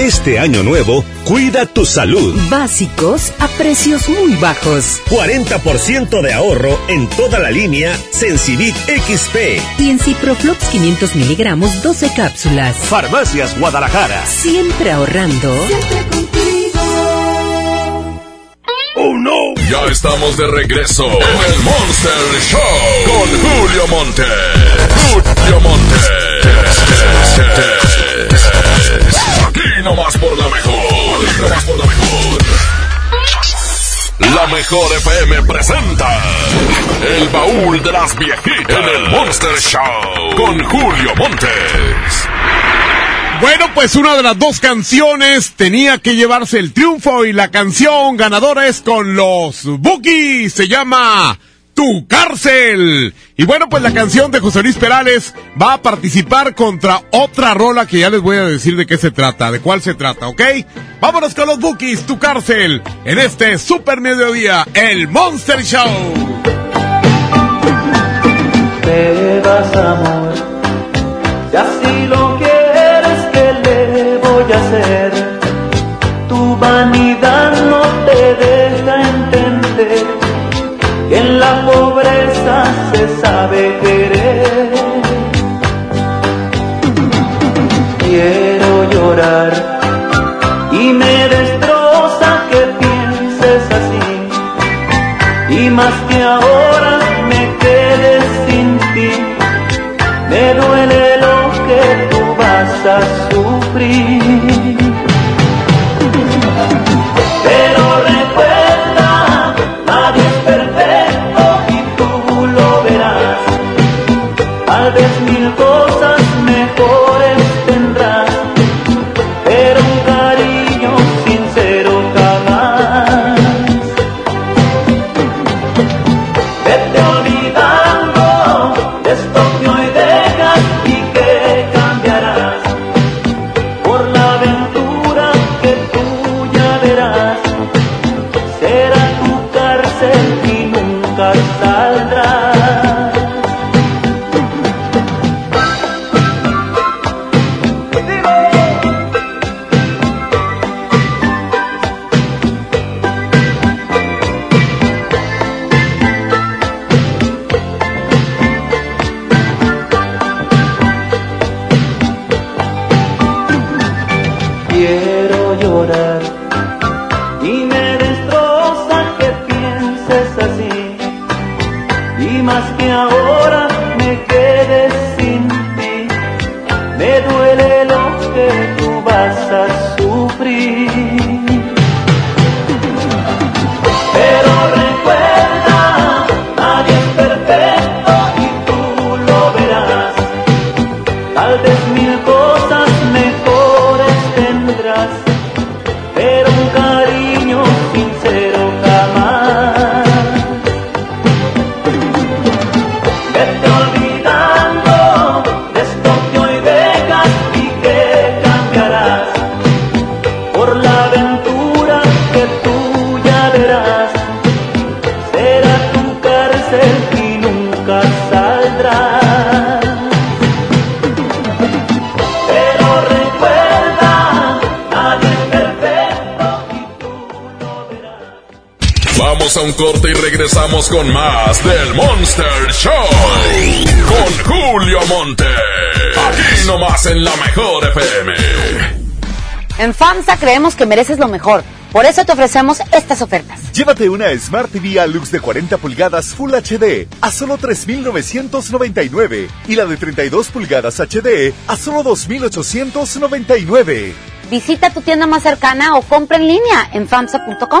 Este año nuevo, cuida tu salud. Básicos a precios muy bajos. 40% de ahorro en toda la línea Sensibit XP. Y en Ciproflox 500 miligramos, 12 cápsulas. Farmacias Guadalajara. Siempre ahorrando. ¡Oh no! Ya estamos de regreso en el Monster Show con Julio Monte. Julio Monte. Aquí nomás por la mejor. Aquí nomás por la mejor. La mejor FM presenta El baúl de las viejitas en el Monster Show con Julio Montes. Bueno, pues una de las dos canciones tenía que llevarse el triunfo y la canción ganadora es con los Bookies. Se llama Tu Cárcel. Y bueno, pues la canción de José Luis Perales va a participar contra otra rola que ya les voy a decir de qué se trata, de cuál se trata, ¿ok? Vámonos con los Bookies, Tu Cárcel, en este super mediodía, el Monster Show. Te amor, lo sabe querer. Quiero llorar y me destroza que pienses así y más que ahora me quedes sin ti. Me duele lo que tú vas a sufrir. En FAMSA creemos que mereces lo mejor. Por eso te ofrecemos estas ofertas. Llévate una Smart TV Alux de 40 pulgadas Full HD a solo 3.999 y la de 32 pulgadas HD a solo 2.899. Visita tu tienda más cercana o compra en línea en FAMSA.com.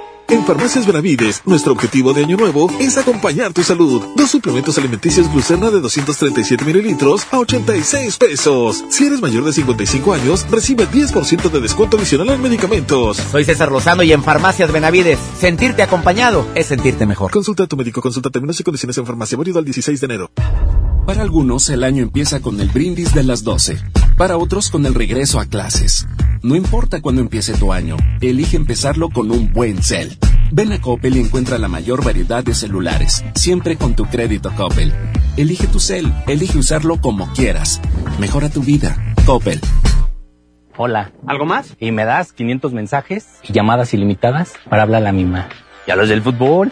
En Farmacias Benavides, nuestro objetivo de año nuevo es acompañar tu salud. Dos suplementos alimenticios Glucerna de 237 mililitros a 86 pesos. Si eres mayor de 55 años, recibe 10% de descuento adicional en medicamentos. Soy César Lozano y en Farmacias Benavides, sentirte acompañado es sentirte mejor. Consulta a tu médico, consulta términos y condiciones en farmacia, válido al 16 de enero. Para algunos el año empieza con el brindis de las 12, para otros con el regreso a clases. No importa cuándo empiece tu año, elige empezarlo con un buen cel. Ven a Coppel y encuentra la mayor variedad de celulares, siempre con tu crédito Coppel. Elige tu cel, elige usarlo como quieras. Mejora tu vida. Coppel. Hola. ¿Algo más? Y me das 500 mensajes y llamadas ilimitadas para hablar a la misma. ¿Y a los del fútbol?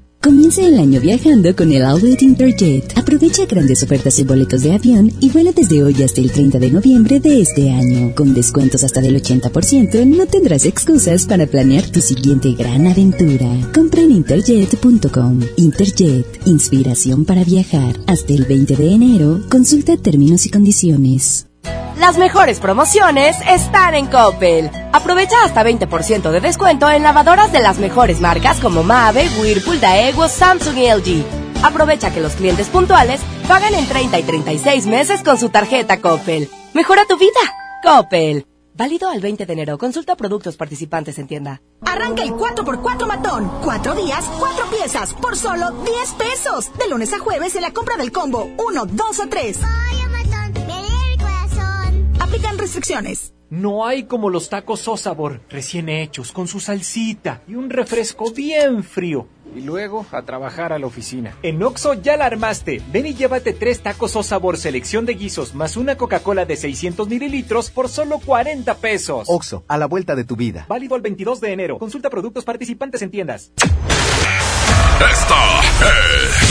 Comienza el año viajando con el Outlet Interjet. Aprovecha grandes ofertas en boletos de avión y vuela desde hoy hasta el 30 de noviembre de este año. Con descuentos hasta del 80%, no tendrás excusas para planear tu siguiente gran aventura. Compra en interjet.com. Interjet, inspiración para viajar. Hasta el 20 de enero, consulta términos y condiciones. Las mejores promociones están en Coppel. Aprovecha hasta 20% de descuento en lavadoras de las mejores marcas como Mave, Whirlpool, Daewoo, Samsung y LG. Aprovecha que los clientes puntuales pagan en 30 y 36 meses con su tarjeta Coppel. Mejora tu vida. Coppel. Válido al 20 de enero. Consulta productos participantes en tienda. Arranca el 4x4 matón. Cuatro días, cuatro piezas, por solo 10 pesos. De lunes a jueves en la compra del combo 1, 2 o 3. Aplican restricciones. No hay como los tacos o sabor recién hechos, con su salsita y un refresco bien frío. Y luego a trabajar a la oficina. En Oxo ya la armaste. Ven y llévate tres tacos o sabor selección de guisos más una Coca-Cola de 600 mililitros por solo 40 pesos. Oxo, a la vuelta de tu vida. Válido el 22 de enero. Consulta productos participantes en tiendas. Esta es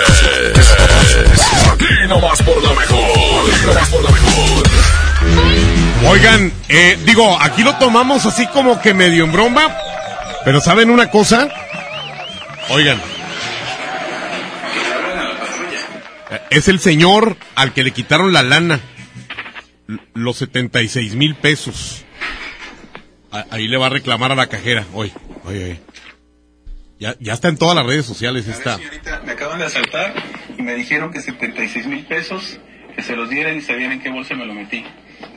Oigan, eh, digo, aquí lo tomamos así como que medio en broma, pero ¿saben una cosa? Oigan. Es el señor al que le quitaron la lana. Los 76 mil pesos. Ahí le va a reclamar a la cajera. Oye, oye, oye. Ya, ya está en todas las redes sociales esta. Señorita, me acaban de asaltar y me dijeron que 76 mil pesos, que se los dieran y sabían en qué bolsa me lo metí.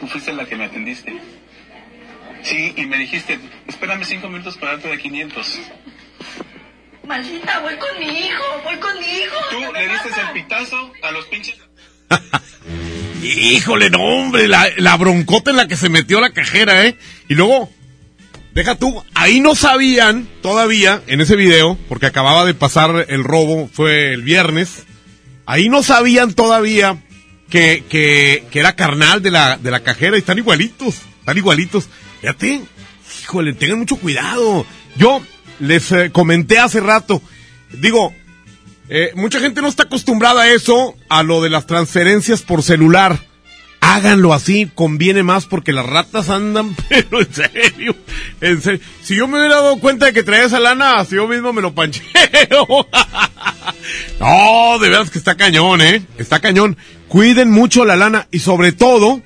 Tú fuiste la que me atendiste. Sí, y me dijiste, espérame cinco minutos para darte de 500. Maldita, voy con mi hijo, voy con mi hijo. Tú le diste el pitazo a los pinches... Híjole, no, hombre, la, la broncota en la que se metió la cajera, ¿eh? Y luego, deja tú, ahí no sabían todavía, en ese video, porque acababa de pasar el robo, fue el viernes, ahí no sabían todavía que, que, que era carnal de la, de la cajera y están igualitos, están igualitos. Fíjate, híjole, tengan mucho cuidado. Yo les eh, comenté hace rato, digo, eh, mucha gente no está acostumbrada a eso, a lo de las transferencias por celular. Háganlo así, conviene más porque las ratas andan, pero en serio, en serio. Si yo me hubiera dado cuenta de que traía esa lana, si yo mismo me lo pancheo. no, de veras que está cañón, eh. Está cañón. Cuiden mucho la lana y sobre todo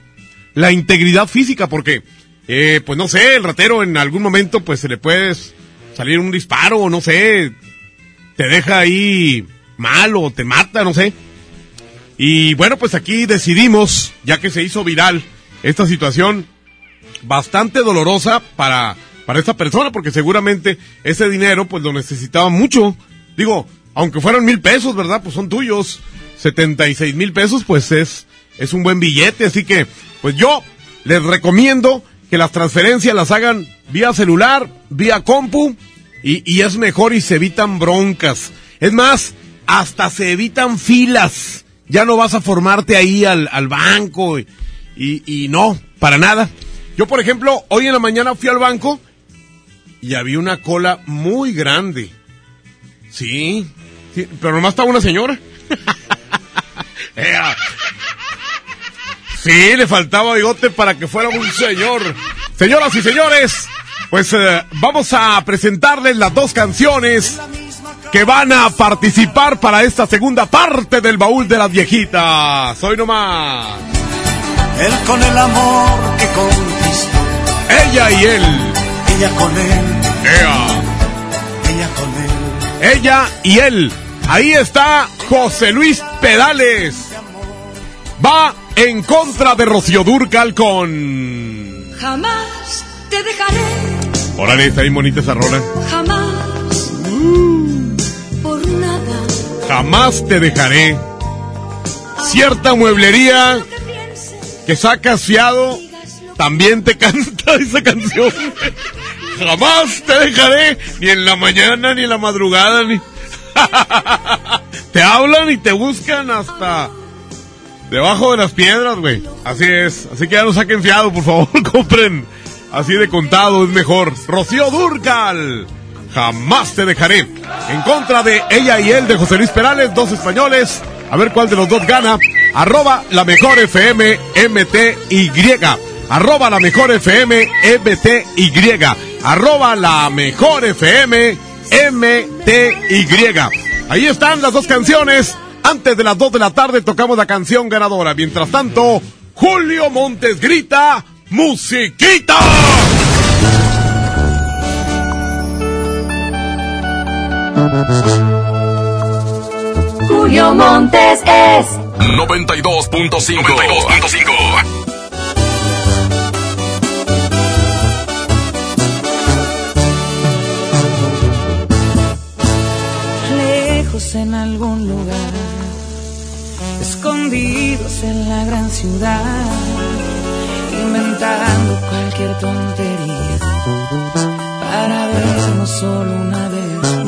la integridad física porque, eh, pues no sé, el ratero en algún momento pues se le puede salir un disparo no sé, te deja ahí mal o te mata, no sé. Y bueno, pues aquí decidimos, ya que se hizo viral esta situación bastante dolorosa para, para esta persona, porque seguramente ese dinero pues lo necesitaba mucho. Digo, aunque fueran mil pesos, ¿verdad? Pues son tuyos. 76 mil pesos, pues es, es un buen billete, así que, pues yo les recomiendo que las transferencias las hagan vía celular, vía compu, y, y es mejor y se evitan broncas. Es más, hasta se evitan filas. Ya no vas a formarte ahí al, al banco y, y, y no, para nada. Yo, por ejemplo, hoy en la mañana fui al banco y había una cola muy grande. Sí, sí pero nomás estaba una señora. Sí, le faltaba bigote para que fuera un señor. Señoras y señores, pues eh, vamos a presentarles las dos canciones que van a participar para esta segunda parte del baúl de las viejitas. Soy nomás. Él con el amor que conquistó. Ella y él. Ella con él. Ea. Ella con él. Ella y él. Ahí está José Luis Pedales. Va en contra de Rocío Durcal con... Jamás te dejaré, Órale, está bien bonita esa rola. jamás. Por nada. Jamás te dejaré. Cierta mueblería que sacas fiado también te canta esa canción. Jamás te dejaré, ni en la mañana, ni en la madrugada, ni... te hablan y te buscan hasta debajo de las piedras, güey. Así es. Así que ya no saquen fiado, por favor, compren. Así de contado es mejor. Rocío Durcal. Jamás te dejaré. En contra de ella y él de José Luis Perales, dos españoles. A ver cuál de los dos gana. Arroba la mejor FM MTY. Arroba la mejor FM MTY. Arroba la mejor FM MTY. Ahí están las dos canciones. Antes de las 2 de la tarde tocamos la canción ganadora. Mientras tanto, Julio Montes grita, ¡Musiquita! Julio Montes es 92.5. 92.5. lejos en algún lugar. escondidos en la gran ciudad, inventando cualquier tontería para vernos solo una vez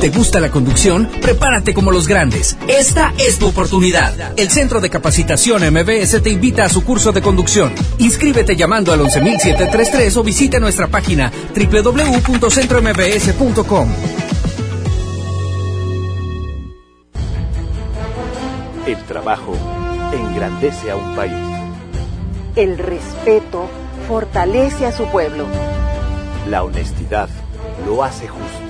¿Te gusta la conducción? Prepárate como los grandes. Esta es tu oportunidad. El Centro de Capacitación MBS te invita a su curso de conducción. Inscríbete llamando al 11733 o visita nuestra página www.centrombs.com. El trabajo engrandece a un país. El respeto fortalece a su pueblo. La honestidad lo hace justo.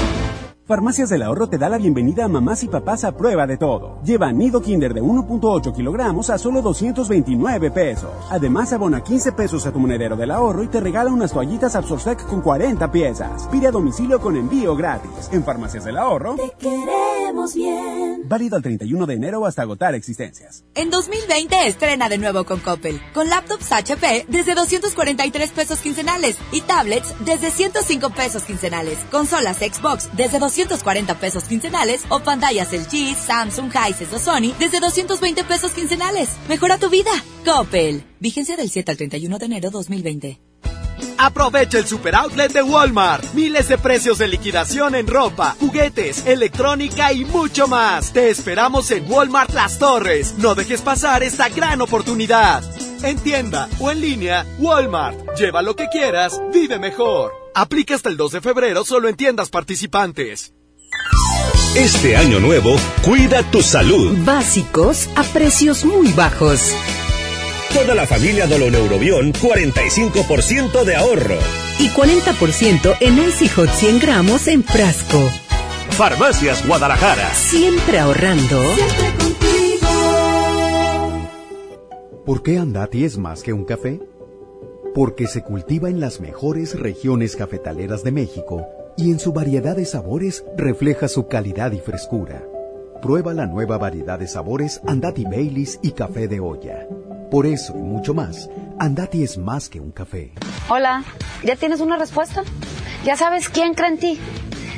Farmacias del Ahorro te da la bienvenida a mamás y papás a prueba de todo. Lleva nido Kinder de 1.8 kilogramos a solo 229 pesos. Además, abona 15 pesos a tu monedero del ahorro y te regala unas toallitas Absorsec con 40 piezas. Pide a domicilio con envío gratis. En Farmacias del Ahorro. Te queremos bien. Válido al 31 de enero hasta agotar existencias. En 2020 estrena de nuevo con Coppel. Con laptops HP desde 243 pesos quincenales y tablets desde 105 pesos quincenales. Consolas Xbox desde 200 240 pesos quincenales o pantallas LG, Samsung, Hisense o Sony desde 220 pesos quincenales. Mejora tu vida. Coppel. Vigencia del 7 al 31 de enero 2020. Aprovecha el super outlet de Walmart. Miles de precios de liquidación en ropa, juguetes, electrónica y mucho más. Te esperamos en Walmart Las Torres. No dejes pasar esta gran oportunidad. En tienda o en línea, Walmart. Lleva lo que quieras, vive mejor. Aplica hasta el 2 de febrero solo en tiendas participantes. Este año nuevo, cuida tu salud. Básicos a precios muy bajos. Toda la familia Doloneurobión, 45% de ahorro. Y 40% en Icy Hot 100 gramos en frasco. Farmacias Guadalajara. Siempre ahorrando. Siempre contigo. ¿Por qué Andati es más que un café? Porque se cultiva en las mejores regiones cafetaleras de México y en su variedad de sabores refleja su calidad y frescura. Prueba la nueva variedad de sabores Andati Baileys y café de olla. Por eso y mucho más, Andati es más que un café. Hola, ¿ya tienes una respuesta? ¿Ya sabes quién cree en ti?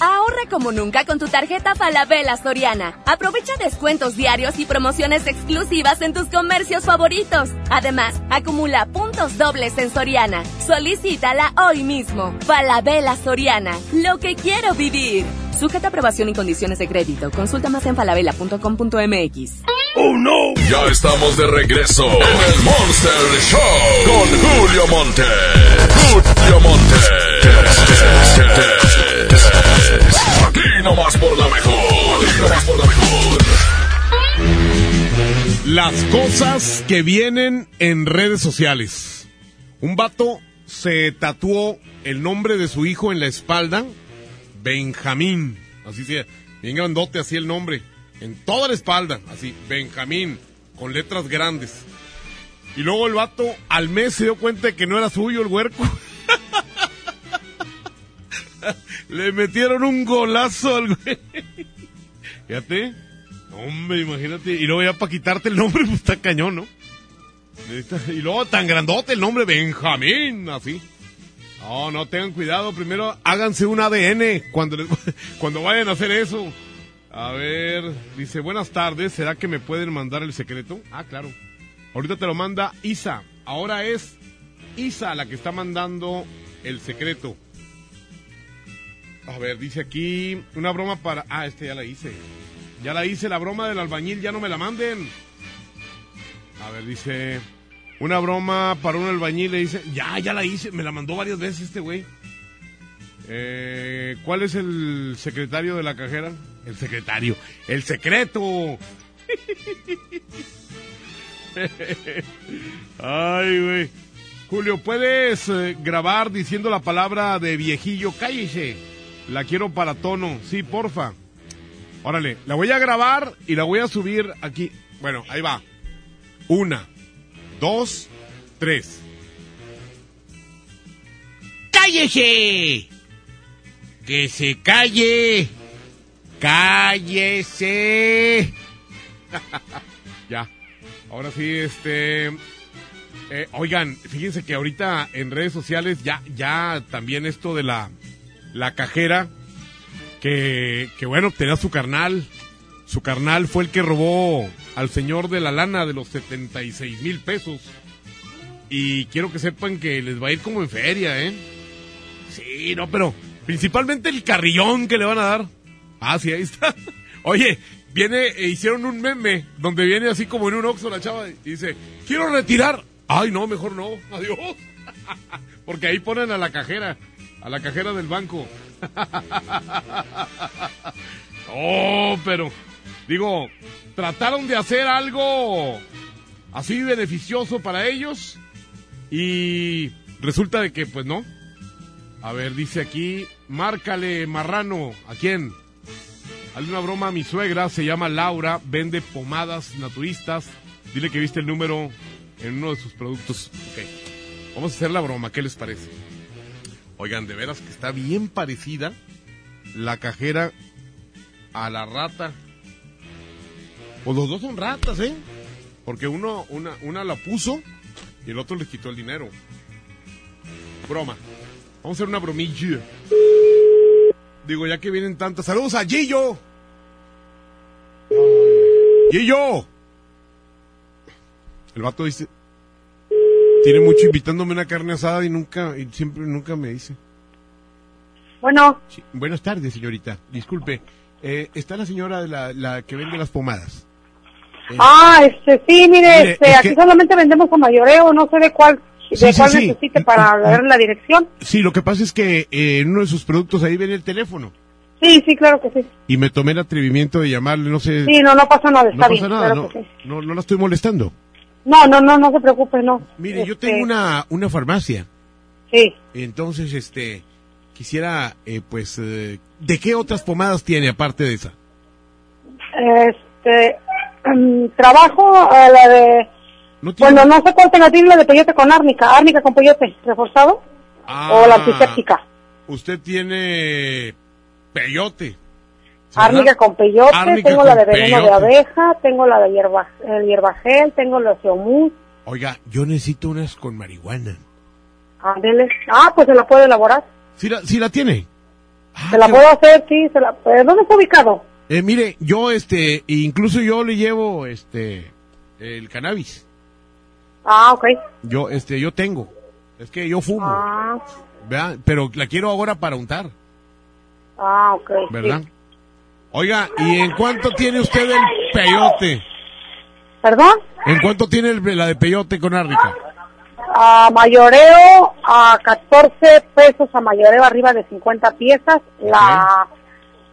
Ahorra como nunca con tu tarjeta Falabella Soriana. Aprovecha descuentos diarios y promociones exclusivas en tus comercios favoritos. Además, acumula puntos dobles en Soriana. Solicítala hoy mismo. Falabella Soriana. Lo que quiero vivir. Sujeta aprobación y condiciones de crédito. Consulta más en falabella.com.mx. ¡Oh, no! Ya estamos de regreso en el Monster Show con Julio Monte. Julio Monte. Aquí nomás por la mejor. Aquí por la mejor. Las cosas que vienen en redes sociales. Un vato se tatuó el nombre de su hijo en la espalda. Benjamín. Así se, bien grandote así el nombre. En toda la espalda, así, Benjamín, con letras grandes. Y luego el vato al mes se dio cuenta de que no era suyo el huerco. Le metieron un golazo al güey. Fíjate. Hombre, imagínate. Y luego ya para quitarte el nombre, pues está cañón, ¿no? Y luego tan grandote el nombre, Benjamín, así. No, no, tengan cuidado. Primero háganse un ADN cuando, cuando vayan a hacer eso. A ver, dice, buenas tardes, ¿será que me pueden mandar el secreto? Ah, claro. Ahorita te lo manda Isa. Ahora es Isa la que está mandando el secreto. A ver, dice aquí una broma para... Ah, este ya la hice. Ya la hice, la broma del albañil, ya no me la manden. A ver, dice... Una broma para un albañil, le dice... Ya, ya la hice, me la mandó varias veces este güey. Eh, ¿Cuál es el secretario de la cajera? El secretario. El secreto. Ay, güey. Julio, ¿puedes eh, grabar diciendo la palabra de viejillo? Cállese. La quiero para tono. Sí, porfa. Órale, la voy a grabar y la voy a subir aquí. Bueno, ahí va. Una, dos, tres. ¡Cállese! ¡Que se calle! ¡Cállese! ya. Ahora sí, este. eh, oigan, fíjense que ahorita en redes sociales ya, ya también esto de la, la cajera, que, que bueno, tenía su carnal. Su carnal fue el que robó al señor de la lana de los 76 mil pesos. Y quiero que sepan que les va a ir como en feria, ¿eh? Sí, no, pero principalmente el carrillón que le van a dar. Ah, sí, ahí está. Oye, viene, e hicieron un meme donde viene así como en un oxo la chava y dice, quiero retirar. Ay, no, mejor no, adiós. Porque ahí ponen a la cajera. A la cajera del banco. oh, pero, digo, trataron de hacer algo así beneficioso para ellos y resulta de que, pues no. A ver, dice aquí, márcale marrano, ¿a quién? Hazle una broma mi suegra, se llama Laura, vende pomadas naturistas. Dile que viste el número en uno de sus productos. Ok. Vamos a hacer la broma, ¿qué les parece? Oigan, de veras que está bien parecida la cajera a la rata. Pues los dos son ratas, ¿eh? Porque uno, una, una la puso y el otro le quitó el dinero. Broma. Vamos a hacer una bromilla. Digo, ya que vienen tantas. ¡Saludos a Gillo! ¡Gillo! El vato dice. Tiene mucho invitándome una carne asada y nunca, y siempre nunca me dice. Bueno, Sí, Buenas tardes, señorita. Disculpe. Eh, está la señora de la, la que vende las pomadas. Eh, ah, este, sí, mire, Mire, este, es aquí que- solamente vendemos a mayoreo, no sé de cuál, de Sí, cuál sí. necesite para ver la dirección. Sí, lo que pasa es que eh, en uno de sus productos ahí viene el teléfono. Sí, sí, claro que sí. Y me tomé el atrevimiento de llamarle, no sé. Sí, no, no pasa nada, no está pasa bien, nada, claro no, no, no la estoy molestando. No, no, no, no se preocupe, no. Mire, yo Este, tengo una, una farmacia. Sí. Entonces, este, quisiera, eh, pues, eh, ¿de qué otras pomadas tiene aparte de esa? Este, mm, trabajo a la de, bueno, no sé cuál tiene la de peyote con árnica, árnica con peyote, reforzado, o Ah. la antiséptica. Usted tiene peyote. Árnica con peyote, Árnica tengo la con de veneno de peyote. abeja, tengo la de hierba, el hierbagel, tengo la de Oiga, yo necesito unas con marihuana. ándele. Ah, pues se la puede elaborar. ¿Sí la, sí la tiene? se la puedo hacer, sí, se la, eh, ¿dónde está ubicado? Eh, mire, yo, este, incluso yo le llevo, este, el cannabis. Ah, ok. Yo, este, yo tengo. Es que yo fumo, Ah, ¿verdad? Pero la quiero ahora para untar, ah, ok. sí. Oiga, ¿y en cuánto tiene usted el peyote? ¿Perdón? ¿En cuánto tiene el- la de peyote con árnica? A mayoreo a 14 pesos a mayoreo arriba de 50 piezas, la,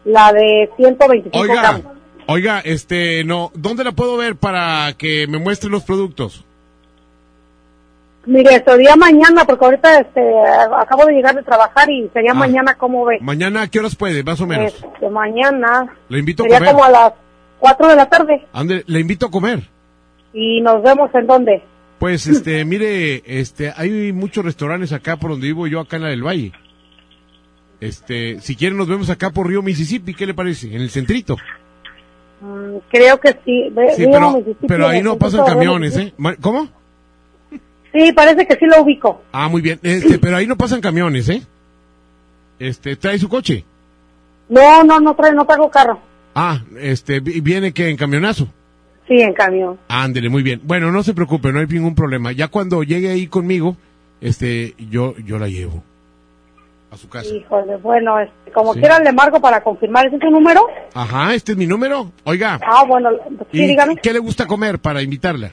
la de 125 Oiga, gramos. oiga, este, no, ¿dónde la puedo ver para que me muestre los productos? Mire, sería mañana, porque ahorita este, acabo de llegar de trabajar y sería Ah. mañana, ¿cómo ve? Mañana, ¿a qué horas puede? Más o menos. Este, mañana Le invito a sería comer. como a las 4 de la tarde. Ande, le invito a comer. ¿Y nos vemos en dónde? Pues, este, mire, este, hay muchos restaurantes acá por donde vivo yo, acá en la del Valle. Este, si quieren nos vemos acá por Río Mississippi, ¿qué le parece? En el centrito. Mm, creo que sí. Ve- Sí, Río pero, pero ahí no pasan camiones. ¿eh? ¿Cómo? Sí, parece que sí lo ubico. Ah, muy bien. Este, pero ahí no pasan camiones, ¿eh? Este, trae su coche. No, no, no, trae, no traigo carro. Ah, este, vi- viene que en camionazo. Sí, en camión. Ándele, muy bien. Bueno, no se preocupe, no hay ningún problema. Ya cuando llegue ahí conmigo, este, yo, yo la llevo a su casa. Híjole, bueno, este, como Sí. quiera le marco para confirmar. ¿Ese es su número? Ajá, este es mi número. Oiga, Ah, bueno, sí, ¿y dígame. qué le gusta comer para invitarla?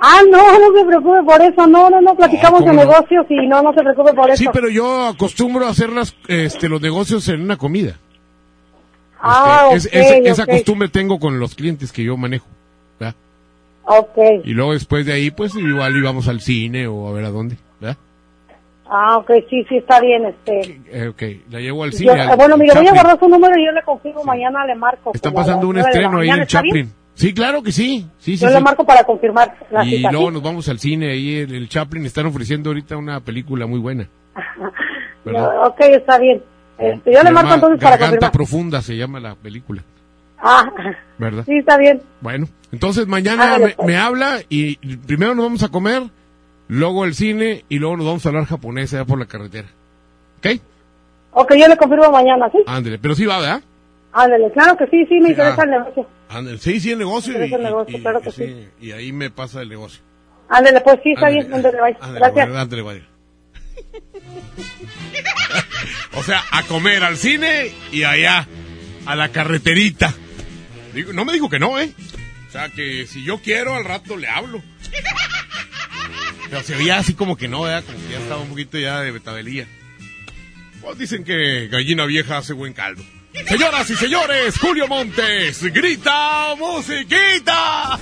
Ah, no, no se preocupe por eso. No, no, no, platicamos ¿cómo de no? negocios y no, no se preocupe por eso. Sí, pero yo acostumbro a hacer las, este, los negocios en una comida. Ah, Es- ok, es- esa ok. costumbre tengo con los clientes que yo manejo. ¿verdad? Ok. Y luego después de ahí, pues igual íbamos al cine o a ver a dónde. ¿verdad? Ah, ok, sí, sí, está bien. Este, Eh, ok, la llevo al yo- cine. al eh, bueno, mire, voy a Chaplin. guardar su número y yo le confirmo mañana, le marco. Está como a pasando un estreno ahí en ¿está bien? Sí, claro que sí. sí, sí Yo sí. le marco para confirmar la Y cita. luego nos vamos al cine ahí el, el Chaplin están ofreciendo ahorita una película muy buena. No, ok, está bien. Este, yo le marco entonces para confirmar. profunda se llama la película, Ah, ¿verdad? sí, está bien. Bueno, entonces mañana Ándale, me, pues. me habla y primero nos vamos a comer, luego el cine y luego nos vamos a hablar japonés allá por la carretera. ¿Ok? Ok, yo le confirmo mañana, ¿sí? Ándele, pero sí va, ¿verdad? Ándale, claro que sí, sí, me interesa ah. el negocio. Ándele, sí, sí, el negocio. Me Y, interesa el negocio, y- claro y que sí, y ahí me pasa el negocio. Ándale, pues sí, está Ándale, bien, ándale, ándale, Gracias. ándale, vaya. O sea, a comer al cine y allá, a la carreterita. Digo, no me dijo que no, ¿eh? O sea, que si yo quiero, al rato le hablo. Pero se veía así como que no, ¿verdad? Como que ya estaba un poquito ya de betabelía. Pues dicen que gallina vieja hace buen caldo. Señoras y señores, Julio Montes, grita musiquita.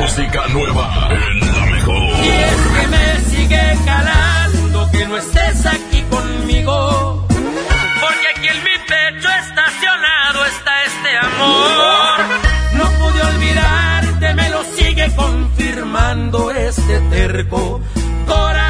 Música nueva en la mejor. Y es que me sigue calando que no estés aquí conmigo. Porque aquí en mi pecho estacionado está este amor. No pude olvidarte, me lo sigue confirmando este terco corazón.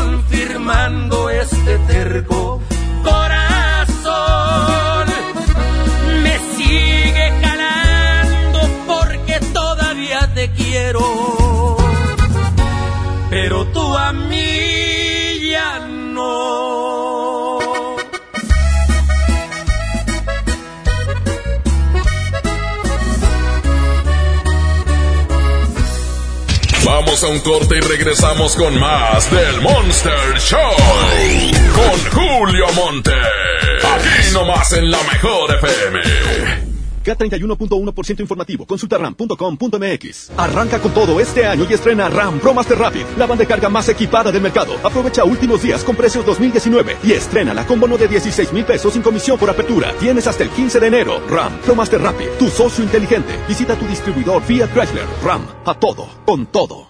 Confirmando este terco Vamos a un corte y regresamos con más del Monster Show. Con Julio Monte. Aquí nomás en la mejor FM. K31.1% informativo. Consulta ram.com.mx. Arranca con todo este año y estrena RAM Pro Master Rapid, la banda de carga más equipada del mercado. Aprovecha últimos días con precios 2019 y estrénala con bono de 16 mil pesos sin comisión por apertura. Tienes hasta el 15 de enero. RAM Pro Master Rapid, tu socio inteligente. Visita tu distribuidor Fiat Chrysler. RAM, a todo, con todo.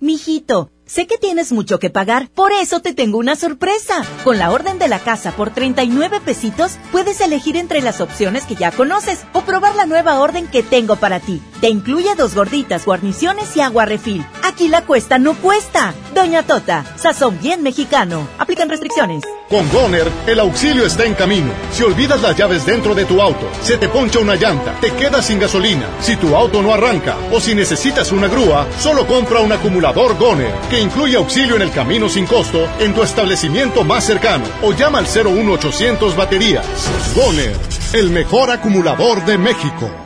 Mijito, sé que tienes mucho que pagar, por eso te tengo una sorpresa. Con la orden de la casa por 39 pesitos, puedes elegir entre las opciones que ya conoces o probar la nueva orden que tengo para ti. Te incluye dos gorditas, guarniciones y agua refil. Aquí la cuesta no cuesta. Doña Tota, sazón bien mexicano. Aplican restricciones. Con Goner, el auxilio está en camino. Si olvidas las llaves dentro de tu auto, se te poncha una llanta, te quedas sin gasolina, si tu auto no arranca o si necesitas una grúa, solo compra un acumulador Goner, incluye auxilio en el camino sin costo en tu establecimiento más cercano o llama al 01800 baterías. Goner, el mejor acumulador de México.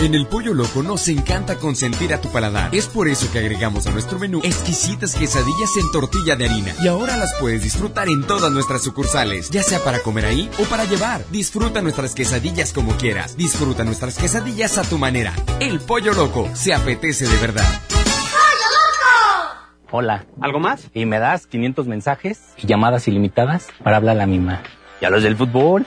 En el Pollo Loco nos encanta consentir a tu paladar. Es por eso que agregamos a nuestro menú exquisitas quesadillas en tortilla de harina. Y ahora las puedes disfrutar en todas nuestras sucursales, ya sea para comer ahí o para llevar. Disfruta nuestras quesadillas como quieras. Disfruta nuestras quesadillas a tu manera. El Pollo Loco se apetece de verdad. Hola. ¿Algo más? Y me das 500 mensajes y llamadas ilimitadas para hablar a la misma. ¿Y a los del fútbol?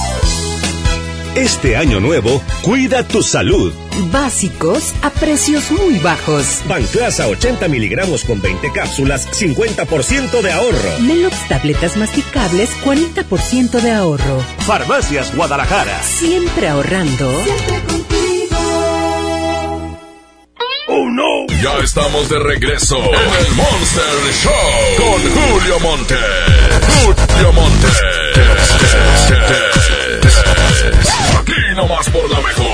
Este año nuevo, cuida tu salud. Básicos a precios muy bajos. Banclasa 80 miligramos con 20 cápsulas, 50% de ahorro. Melox tabletas masticables, 40% de ahorro. Farmacias Guadalajara. Siempre ahorrando. ¡Oh no! Ya estamos de regreso en el Monster Show con Julio Monte. Julio Monte. Aquí nomás por la mejor.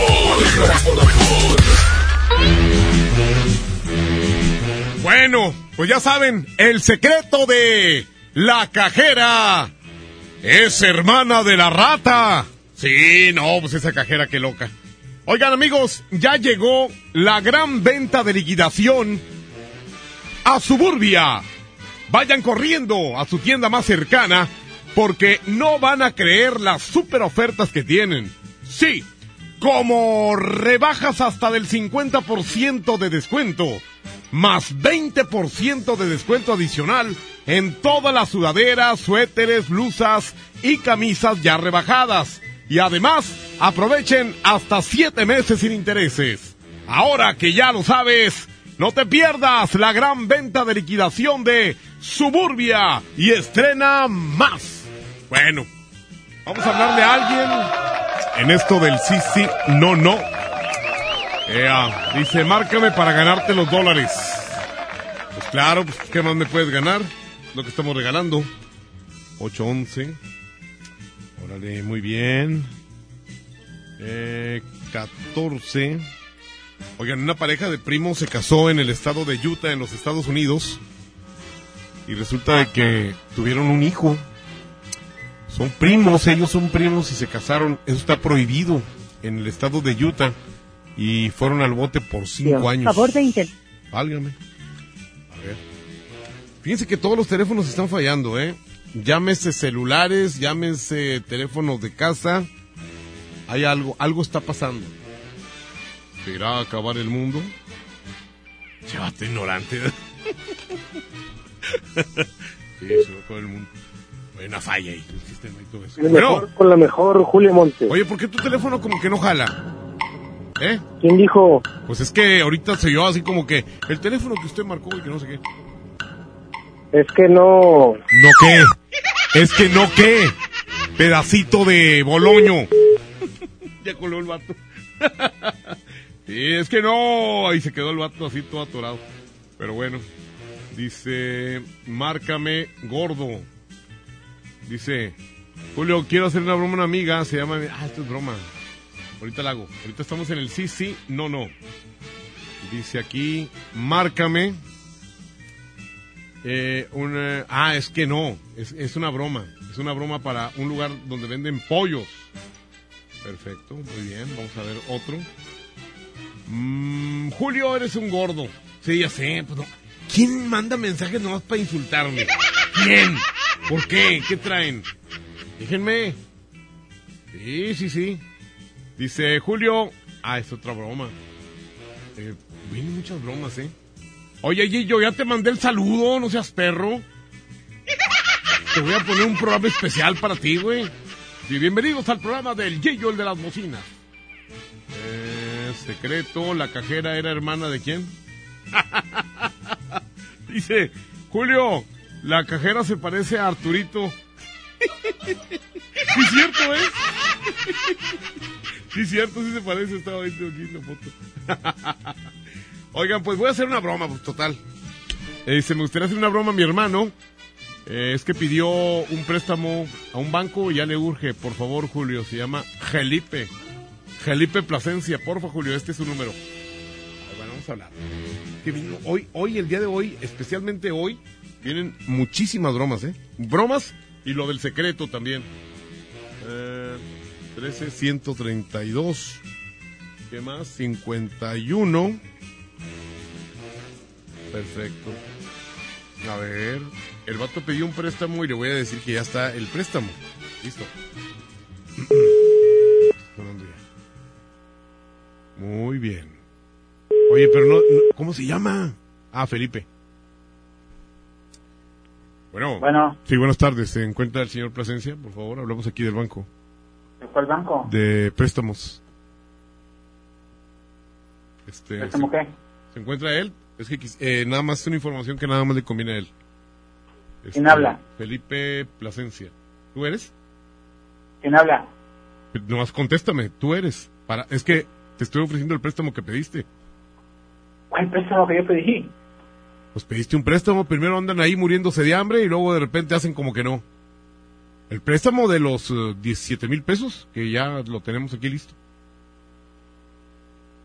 Bueno, pues ya saben, el secreto de la cajera es hermana de la rata. Sí, no, pues esa cajera qué loca. Oigan amigos, ya llegó la gran venta de liquidación a Suburbia. Vayan corriendo a su tienda más cercana porque no van a creer las super ofertas que tienen. Sí, como rebajas hasta del 50% de descuento, más 20% de descuento adicional en todas las sudaderas, suéteres, blusas y camisas ya rebajadas. Y además, aprovechen hasta 7 meses sin intereses. Ahora que ya lo sabes, no te pierdas la gran venta de liquidación de Suburbia y estrena más. Bueno, vamos a hablarle a alguien en esto del sí, sí, no, no. Dice, márcame para ganarte los dólares. Pues claro, pues, ¿qué más me puedes ganar? Lo que estamos regalando. 811. Órale, muy bien. Eh, 14. Oigan, una pareja de primos se casó en el estado de Utah, en los Estados Unidos. Y resulta de que tuvieron un hijo. Son primos, ellos son primos y se casaron. Eso está prohibido en el estado de Utah. Y fueron al bote por cinco años. Favor de inter... Válgame. A ver. Fíjense que todos los teléfonos están fallando, ¿eh? Llámese celulares, llámese teléfonos de casa. Hay algo, algo está pasando. ¿Se irá a acabar el mundo? Llévate ignorante. sí, se va a acabar el mundo. Hay una falla ahí, el sistema y todo eso. Bueno, mejor con la mejor Julio Monte. oye, ¿por qué tu teléfono como que no jala? ¿Eh? ¿Quién dijo? Pues es que ahorita se oyó así como que el teléfono que usted marcó y que no sé qué. Es que no. ¿No qué? Es que no qué. Pedacito de boloño. ya coló el vato. Sí, es que no. Ahí se quedó el vato así todo atorado. Pero bueno. Dice, márcame gordo. Dice, Julio, quiero hacer una broma a una amiga. Se llama... Ah, esto es broma. Ahorita la hago. Ahorita estamos en el sí, sí, no, no. Dice aquí, márcame. Eh, ah, es que no. Es, es una broma. Es una broma para un lugar donde venden pollos. Perfecto, muy bien. Vamos a ver otro. Mm, Julio, eres un gordo. Sí, ya sé. pues. ¿Quién manda mensajes nomás para insultarme? ¿Quién? ¿Por qué? ¿Qué traen? Déjenme. Sí, sí, sí. Dice Julio. Ah, es otra broma. Eh, vienen muchas bromas, ¿eh? Oye, Gillo, ya te mandé el saludo, no seas perro. Te voy a poner un programa especial para ti, güey. Y bienvenidos al programa del Gillo, el de las bocinas. Eh, secreto, la cajera era hermana de quién? Dice, Julio, la cajera se parece a Arturito. Sí, cierto, ¿eh? Sí, cierto, sí se parece, estaba viendo aquí la foto. Oigan, pues voy a hacer una broma, pues, total. Eh, se me gustaría hacer una broma a mi hermano. Eh, es que pidió un préstamo a un banco y ya le urge. Por favor, Julio, se llama Gelipe. Gelipe Plasencia, porfa, Julio, este es su número. Bueno, vamos a hablar. Que vino hoy, hoy, el día de hoy, especialmente hoy, vienen muchísimas bromas, ¿eh? Bromas y lo del secreto también. Eh, 13, 132. ¿Qué más? 51. Perfecto. A ver. El vato pidió un préstamo y le voy a decir que ya está el préstamo. Listo. Muy bien. Oye, pero no- ¿Cómo se llama? Ah, Felipe. Bueno. Bueno. Sí, buenas tardes. ¿Se encuentra el señor Plasencia? Por favor, hablamos aquí del banco. ¿De cuál banco? De préstamos. Este, ¿Préstamo ¿se- qué? ¿Se encuentra él? Es que eh, nada más es una información que nada más le conviene a él. Este, ¿Quién habla? Felipe Plasencia. ¿Tú eres? ¿Quién habla? Nomás contéstame, tú eres. Para, es que te estoy ofreciendo el préstamo que pediste. ¿Cuál préstamo que yo pedí? Pues pediste un préstamo, primero andan ahí muriéndose de hambre y luego de repente hacen como que no. El préstamo de los eh, 17 mil pesos, que ya lo tenemos aquí listo.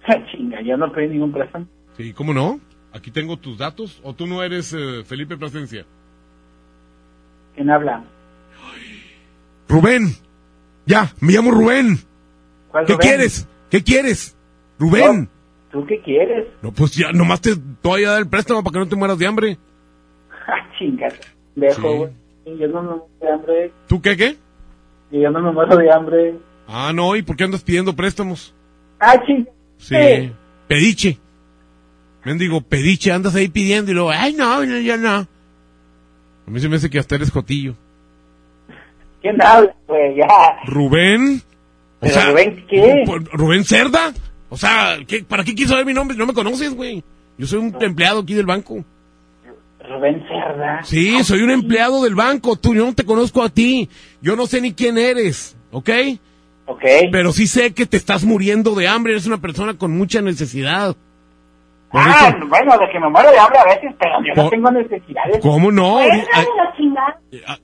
Chinga, yo no pedí ningún préstamo. Sí, ¿cómo no? Aquí tengo tus datos. ¿O tú no eres eh, Felipe Plasencia? ¿Quién habla? Rubén. Ya, me llamo Rubén. ¿Cuál ¿Qué Rubén? quieres? ¿Qué quieres? Rubén. ¿Tú qué quieres? No, pues ya, nomás te voy a dar el préstamo para que no te mueras de hambre. Ah, chinga, dejo, Sí. Yo no me muero de hambre. ¿Tú qué, qué? Yo no me muero de hambre. Ah, no, ¿y por qué andas pidiendo préstamos? Ah, chinga. Sí. Pediche. Mendigo, pediche, andas ahí pidiendo y luego, ay, no, no, yo no. A mí se me hace que hasta eres jotillo. ¿Quién habla, güey? Ya. ¿Rubén? O ¿Pero Rubén qué? ¿Ru- ¿Rubén Cerda? O sea, ¿qué- ¿para qué quieres saber mi nombre? No me conoces, güey. Yo soy un empleado aquí del banco. Rubén Cerda. Sí, soy un empleado del banco. Tú, yo no te conozco a ti. Yo no sé ni quién eres, ¿ok? Ok. Pero sí sé que te estás muriendo de hambre. Eres una persona con mucha necesidad. Por Ah, eso- bueno, de que me muero de hambre a veces, pero yo no tengo necesidades. ¿Cómo no? Chingada.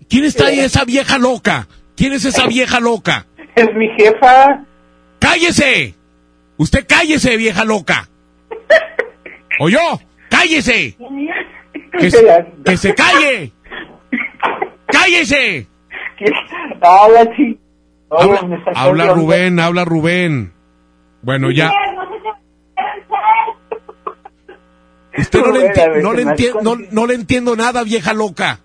¿Quién está ahí, esa vieja loca? ¿Quién es esa vieja loca? Es mi jefa. ¡Cállese! Usted cállese, vieja loca. ¿O yo? ¡Cállese! Que se, que se calle. ¡Cállese! Habla, chi. Habla, habla onda. Rubén, habla Rubén. Bueno, ya. Usted no le, enti- no, le enti- no, no le entiendo nada, vieja loca.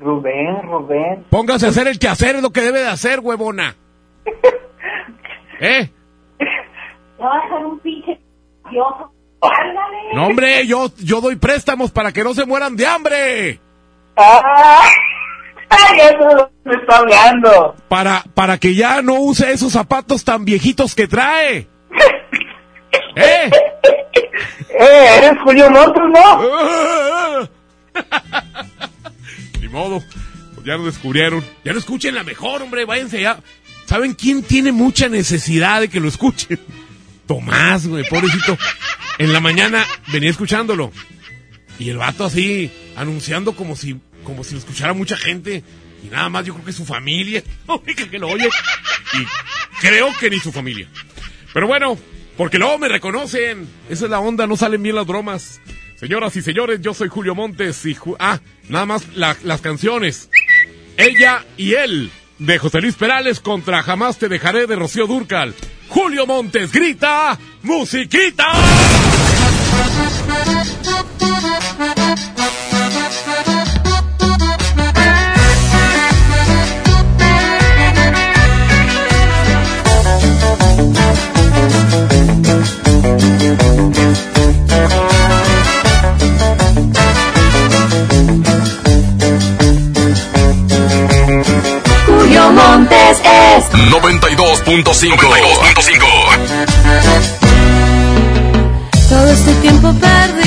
Rubén, Rubén. Póngase a hacer el quehacer, es lo que debe de hacer, huevona. ¿Eh? Te va a un pinche. Ándale. No, hombre, yo, yo doy préstamos para que no se mueran de hambre. ¡Ah! ¡Ay, eso me está hablando! Para, para que ya no use esos zapatos tan viejitos que trae. ¿Eh? ¡Eh, eres Julio Montes, no! Ni modo. Pues ya lo descubrieron. Ya lo escuchen la mejor, hombre. Váyanse ya. ¿Saben quién tiene mucha necesidad de que lo escuchen? Tomás, güey, pobrecito. En la mañana venía escuchándolo. Y el vato así, anunciando como si, como si lo escuchara mucha gente. Y nada más, yo creo que su familia, única que lo oye. Y creo que ni su familia. Pero bueno, porque luego me reconocen. Esa es la onda, no salen bien las bromas. Señoras y señores, yo soy Julio Montes y... Ju- ah, nada más la- las canciones. Ella y él, de José Luis Perales contra Jamás te dejaré de Rocío Durcal. Julio Montes grita, musiquita. Julio Montes es 92.5. 92.5. Todo este tiempo perdido,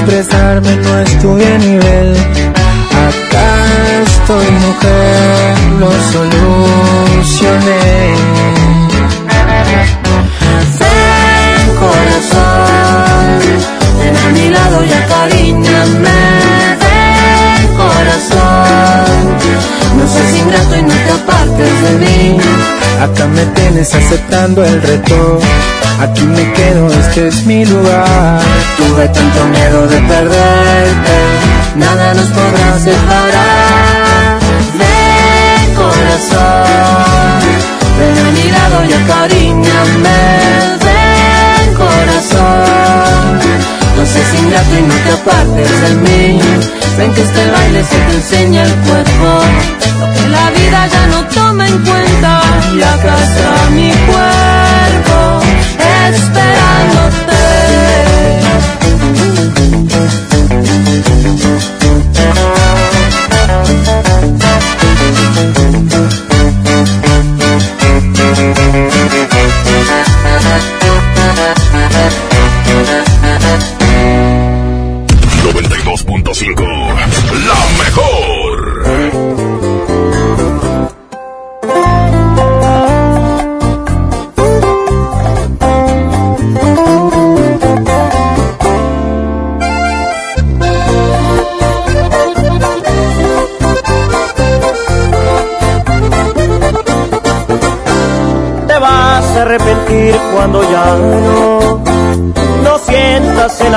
expresarme, no estuve a aceptando el reto. Aquí me quedo, este es mi lugar. Tuve tanto miedo de perderte, nada nos podrá separar. Ven corazón, ven a mi lado y acaríñame. No seas ingrato y no te apartes de mí. Ven que este baile se te enseña el cuerpo, lo que la vida ya no toma en cuenta. Y está mi cuerpo esperándote.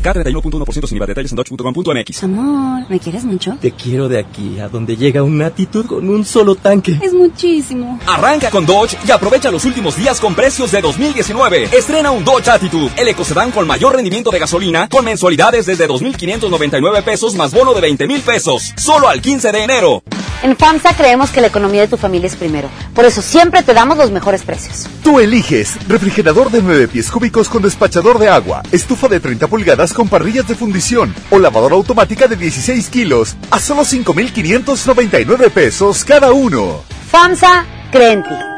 K31.1% sin IVA. Detalles en dodge.com.mx. Amor, ¿me quieres mucho? Te quiero de aquí a donde llega un Attitude con un solo tanque. Es muchísimo. Arranca con Dodge y aprovecha los últimos días con precios de 2019. Estrena un Dodge Attitude, el ecocedán con mayor rendimiento de gasolina, con mensualidades desde 2.599 pesos más bono de 20 mil pesos. Solo al 15 de enero. En FAMSA creemos que la economía de tu familia es primero. Por eso siempre te damos los mejores precios. Tú eliges refrigerador de 9 pies cúbicos con despachador de agua, estufa de 30 pulgadas con parrillas de fundición o lavadora automática de 16 kilos a solo 5.599 pesos cada uno. FAMSA cree en ti.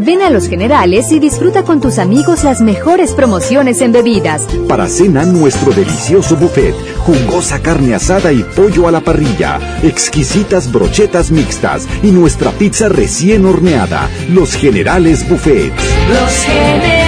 Ven a Los Generales y disfruta con tus amigos las mejores promociones en bebidas. Para cena, nuestro delicioso buffet. Jugosa carne asada y pollo a la parrilla. Exquisitas brochetas mixtas. Y nuestra pizza recién horneada. Los Generales Buffet. Los generales.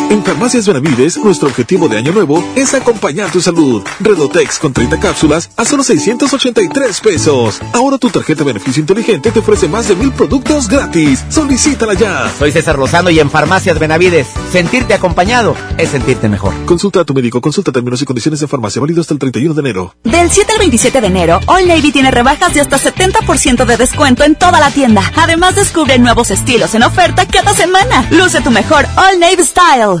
En Farmacias Benavides, nuestro objetivo de año nuevo es acompañar tu salud. Redotex con 30 cápsulas a solo 683 pesos. Ahora tu tarjeta beneficio inteligente te ofrece más de mil productos gratis. Solicítala ya. Soy César Lozano y en Farmacias Benavides, sentirte acompañado es sentirte mejor. Consulta a tu médico, consulta términos y condiciones de farmacia válido hasta el 31 de enero. Del 7 al 27 de enero, All Navy tiene rebajas de hasta 70% de descuento en toda la tienda. Además, descubre nuevos estilos en oferta cada semana. Luce tu mejor All Navy Style.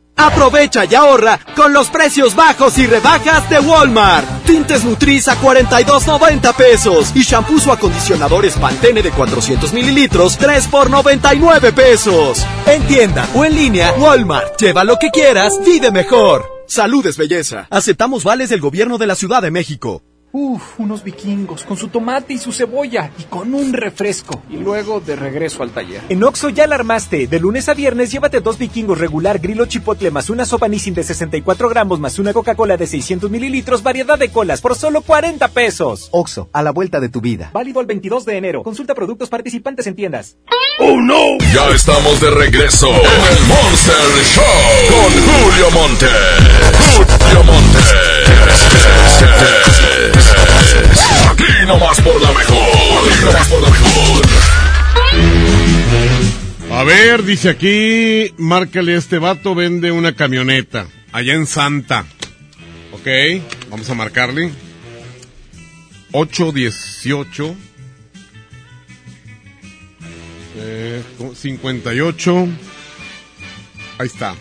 Aprovecha y ahorra con los precios bajos y rebajas de Walmart. Tintes Nutris a 42.90 pesos y shampoos o acondicionadores Pantene de 400 mililitros 3 por 99 pesos. En tienda o en línea, Walmart. Lleva lo que quieras, vive mejor. Salud es belleza. Aceptamos vales del gobierno de la Ciudad de México. Uf, unos vikingos, con su tomate y su cebolla, y con un refresco. Y luego de regreso al taller. En Oxo ya la armaste. De lunes a viernes llévate dos vikingos regular, grilo chipotle, más una sopa Nissin de 64 gramos, más una Coca-Cola de 600 mililitros, variedad de colas, por solo 40 pesos. Oxo, a la vuelta de tu vida. Válido el 22 de enero. Consulta productos participantes en tiendas. ¡Oh, no! Ya estamos de regreso en el Monster Show con Julio Monte. Julio Monte. Aquí nomás por la mejor. A ver, dice aquí, márcale este vato, vende una camioneta. Allá en Santa. Ok, vamos a marcarle. 818. Eh, 58. Ahí está.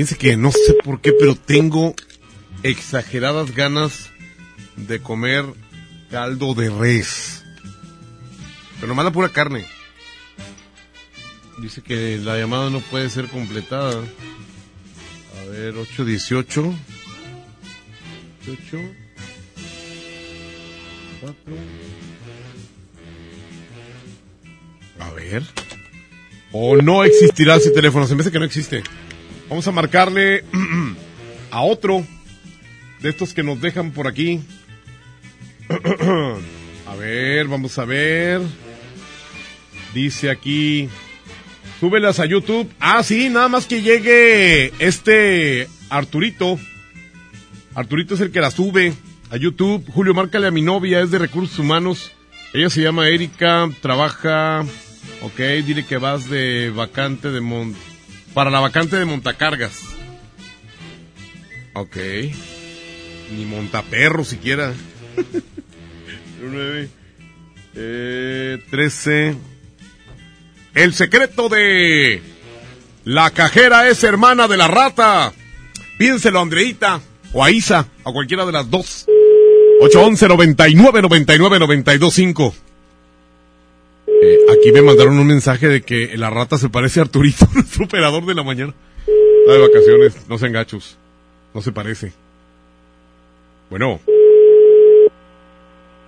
Fíjense que no sé por qué, pero tengo exageradas ganas de comer caldo de res. Pero nomás la pura carne. Dice que la llamada no puede ser completada. A ver, 818. 8. 4. A ver. O no existirá ese teléfono. Se me hace que no existe. Vamos a marcarle a otro de estos que nos dejan por aquí. a ver, vamos a ver. Dice aquí. Súbelas a YouTube. Ah, sí, nada más que llegue este Arturito. Arturito es el que la sube a YouTube. Julio, márcale a mi novia, es de recursos humanos. Ella se llama Erika, trabaja. Ok, dile que vas de vacante de Mont. Para la vacante de montacargas. Ok. Ni montaperro siquiera. 9. Eh, 13. El secreto de la cajera es hermana de la rata. Pídenselo a Andreita o a Isa, a cualquiera de las dos. 811 99 99 925. Eh, aquí me mandaron un mensaje de que la rata se parece a Arturito, nuestro operador de la mañana. Está de vacaciones, no sean gachos. No se parece. Bueno.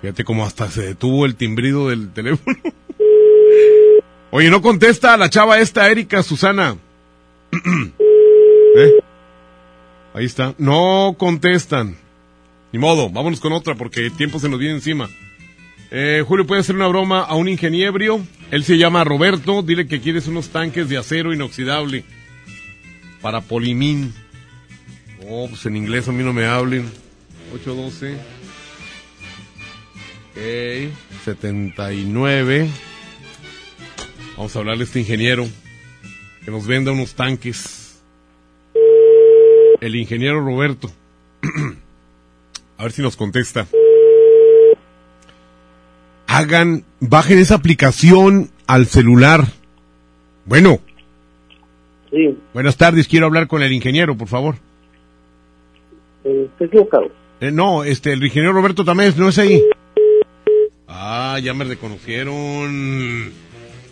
Fíjate cómo hasta se detuvo el timbrido del teléfono. Oye, no contesta la chava esta, Erika Susana. ¿Eh? Ahí está. No contestan. Ni modo, vámonos con otra porque el tiempo se nos viene encima. Eh, Julio, ¿puede hacer una broma a un ingeniero? Él se llama Roberto. Dile que quieres unos tanques de acero inoxidable para Polimín. Oh, pues en inglés a mí no me hablen. 812. Ok. 79. Vamos a hablarle a este ingeniero que nos venda unos tanques. El ingeniero Roberto. a ver si nos contesta. Hagan, bajen esa aplicación al celular. Bueno. Sí, Buenas tardes, quiero hablar con el ingeniero, por favor. eh, estoy equivocado. Eh, no, este, el ingeniero Roberto Tamés, no es ahí. Ah, ya me reconocieron.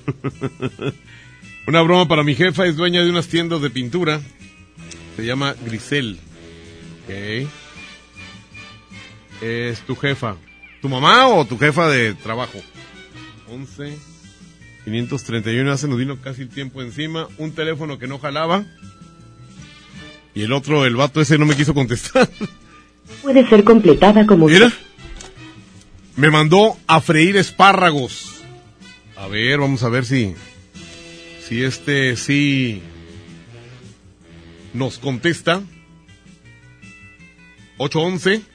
Una broma para mi jefa, es dueña de unas tiendas de pintura. Se llama Grisel. Ok. Es tu jefa. ¿Tu mamá o tu jefa de trabajo? 11. 531, hace nos vino casi el tiempo encima. Un teléfono que no jalaba. Y el otro, el vato ese no me quiso contestar. Puede ser completada como... Mira. Me mandó a freír espárragos. A ver, vamos a ver si. Si este sí. Nos contesta. 811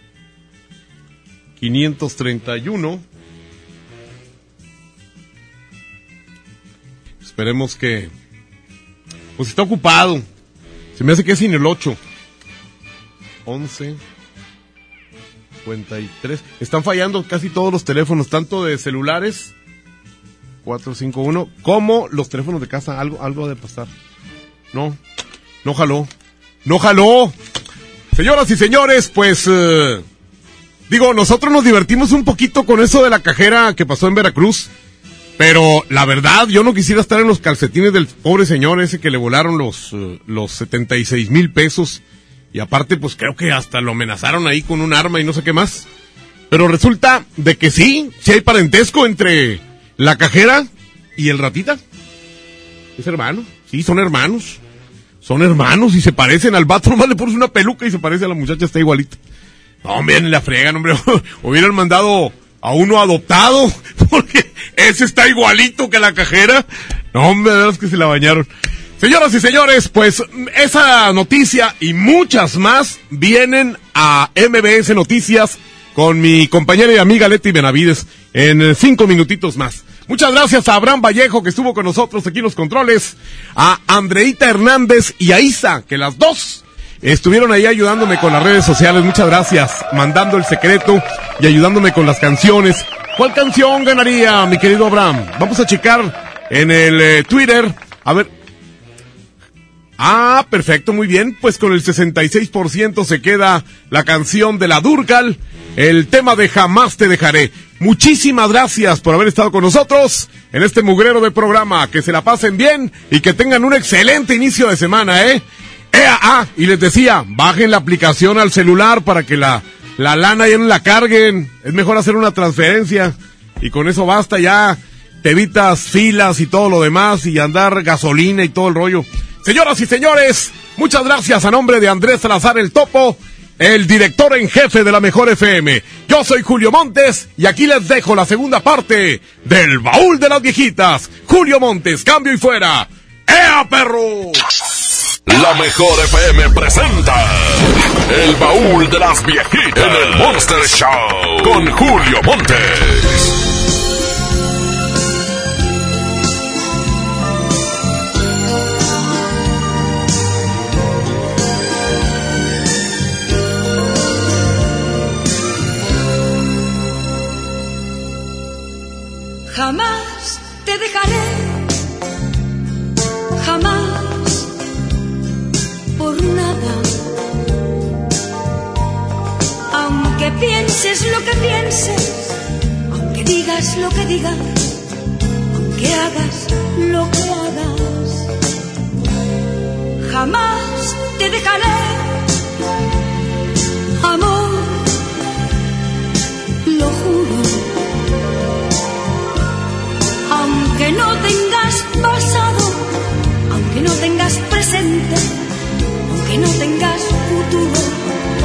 531 Esperemos que. Pues está ocupado. Se me hace que es sin el 8. 11 53. Están fallando casi todos los teléfonos, tanto de celulares 451 como los teléfonos de casa. Algo, algo ha de pasar. No, no jaló. No jaló. Señoras y señores, pues eh, digo, nosotros nos divertimos un poquito con eso de la cajera que pasó en Veracruz. Pero la verdad, yo no quisiera estar en los calcetines del pobre señor ese que le volaron los, eh, los 76 mil pesos Y aparte, pues creo que hasta lo amenazaron ahí con un arma y no sé qué más. Pero resulta de que sí, sí hay parentesco entre la cajera y el ratita. Es hermano, sí, son hermanos. Son hermanos y se parecen al vato, nomás le pones una peluca y se parece a la muchacha, está igualita. No, miren, la fregan, hombre. Hubieran mandado a uno adoptado, porque ese está igualito que la cajera. No, hombre, de verdad que se la bañaron. Señoras y señores, pues esa noticia y muchas más vienen a MBS Noticias con mi compañera y amiga Leti Benavides en cinco minutitos más. Muchas gracias a Abraham Vallejo que estuvo con nosotros aquí en los controles, a Andreita Hernández y a Isa, que las dos estuvieron ahí ayudándome con las redes sociales. Muchas gracias, mandando el secreto y ayudándome con las canciones. ¿Cuál canción ganaría, mi querido Abraham? Vamos a checar en el eh, Twitter. A ver. Ah, perfecto, muy bien. Pues con el 66% se queda la canción de la Durcal, el tema de Jamás te dejaré. Muchísimas gracias por haber estado con nosotros en este mugrero de programa. Que se la pasen bien y que tengan un excelente inicio de semana, ¿eh? ¡Ea! Ah, y les decía, bajen la aplicación al celular para que la, la lana ya no la carguen. Es mejor hacer una transferencia y con eso basta ya. Te evitas filas y todo lo demás y andar gasolina y todo el rollo. Señoras y señores, muchas gracias a nombre de Andrés Salazar el Topo, el director en jefe de la Mejor FM. Yo soy Julio Montes y aquí les dejo la segunda parte del baúl de las viejitas. Julio Montes, cambio y fuera. ¡Ea, perro! La Mejor FM presenta El baúl de las viejitas en el Monster Show con Julio Montes. Jamás te dejaré, pienses lo que pienses, aunque digas lo que digas, aunque hagas lo que hagas, jamás te dejaré, amor, lo juro aunque no tengas pasado, aunque no tengas presente, aunque no tengas futuro.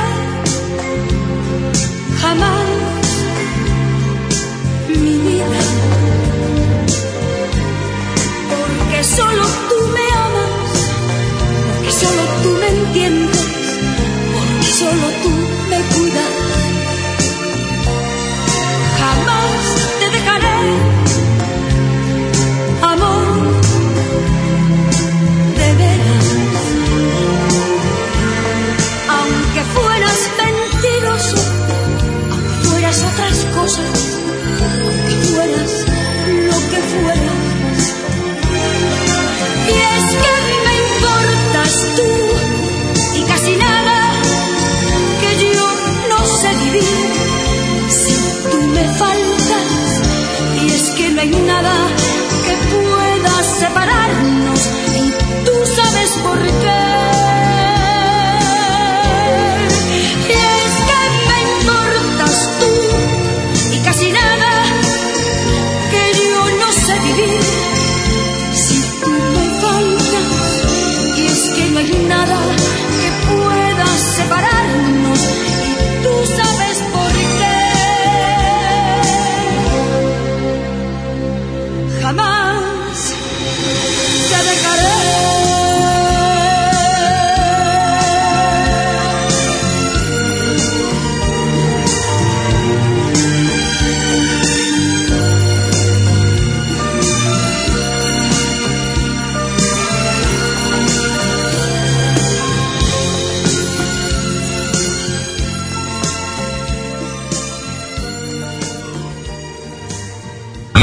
solo tú me amas, porque solo tú me entiendes, porque solo tú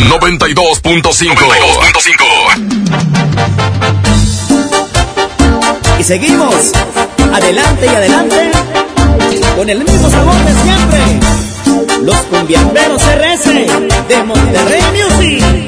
92.5. Y seguimos, adelante y adelante, con el mismo sabor de siempre. Los cumbiamberos RS de Monterrey Music.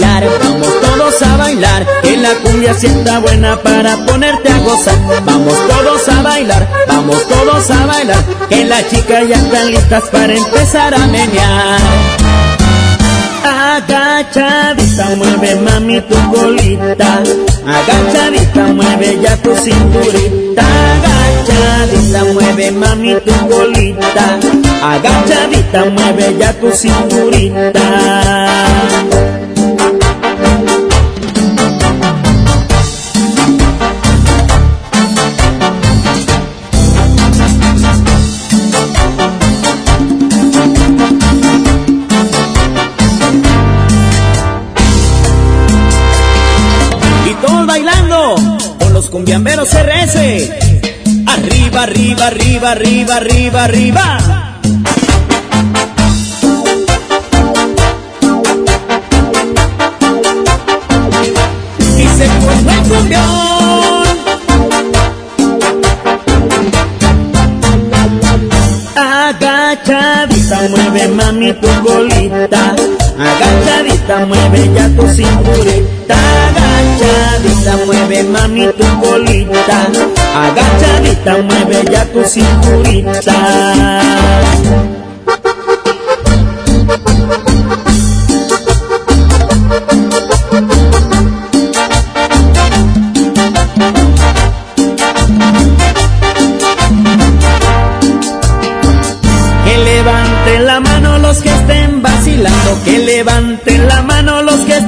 Vamos todos a bailar, que la cumbia sienta buena para ponerte a gozar. Vamos todos a bailar, vamos todos a bailar, que las chicas ya están listas para empezar a menear. Agachadita, mueve mami tu colita. Agachadita, mueve ya tu cinturita. Agachadita, mueve mami tu colita. Agachadita, mueve ya tu cinturita. Los cumbiamberos RS. Arriba, arriba, arriba, arriba, arriba, arriba. Y se formó cumbión. Agachadita, mueve mami tu colita. Agachadita, mueve ya tu cinturita. Mueve mami tu colita. Agachadita, mueve ya tu cinturita. Que levanten la mano los que estén vacilando, que levanten la mano los que estén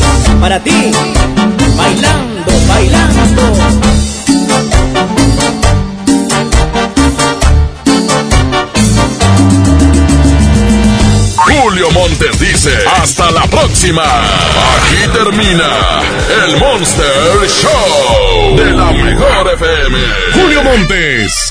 para ti, bailando, bailando. Julio Montes dice, hasta la próxima. Aquí termina el Monster Show de la mejor FM. Julio Montes,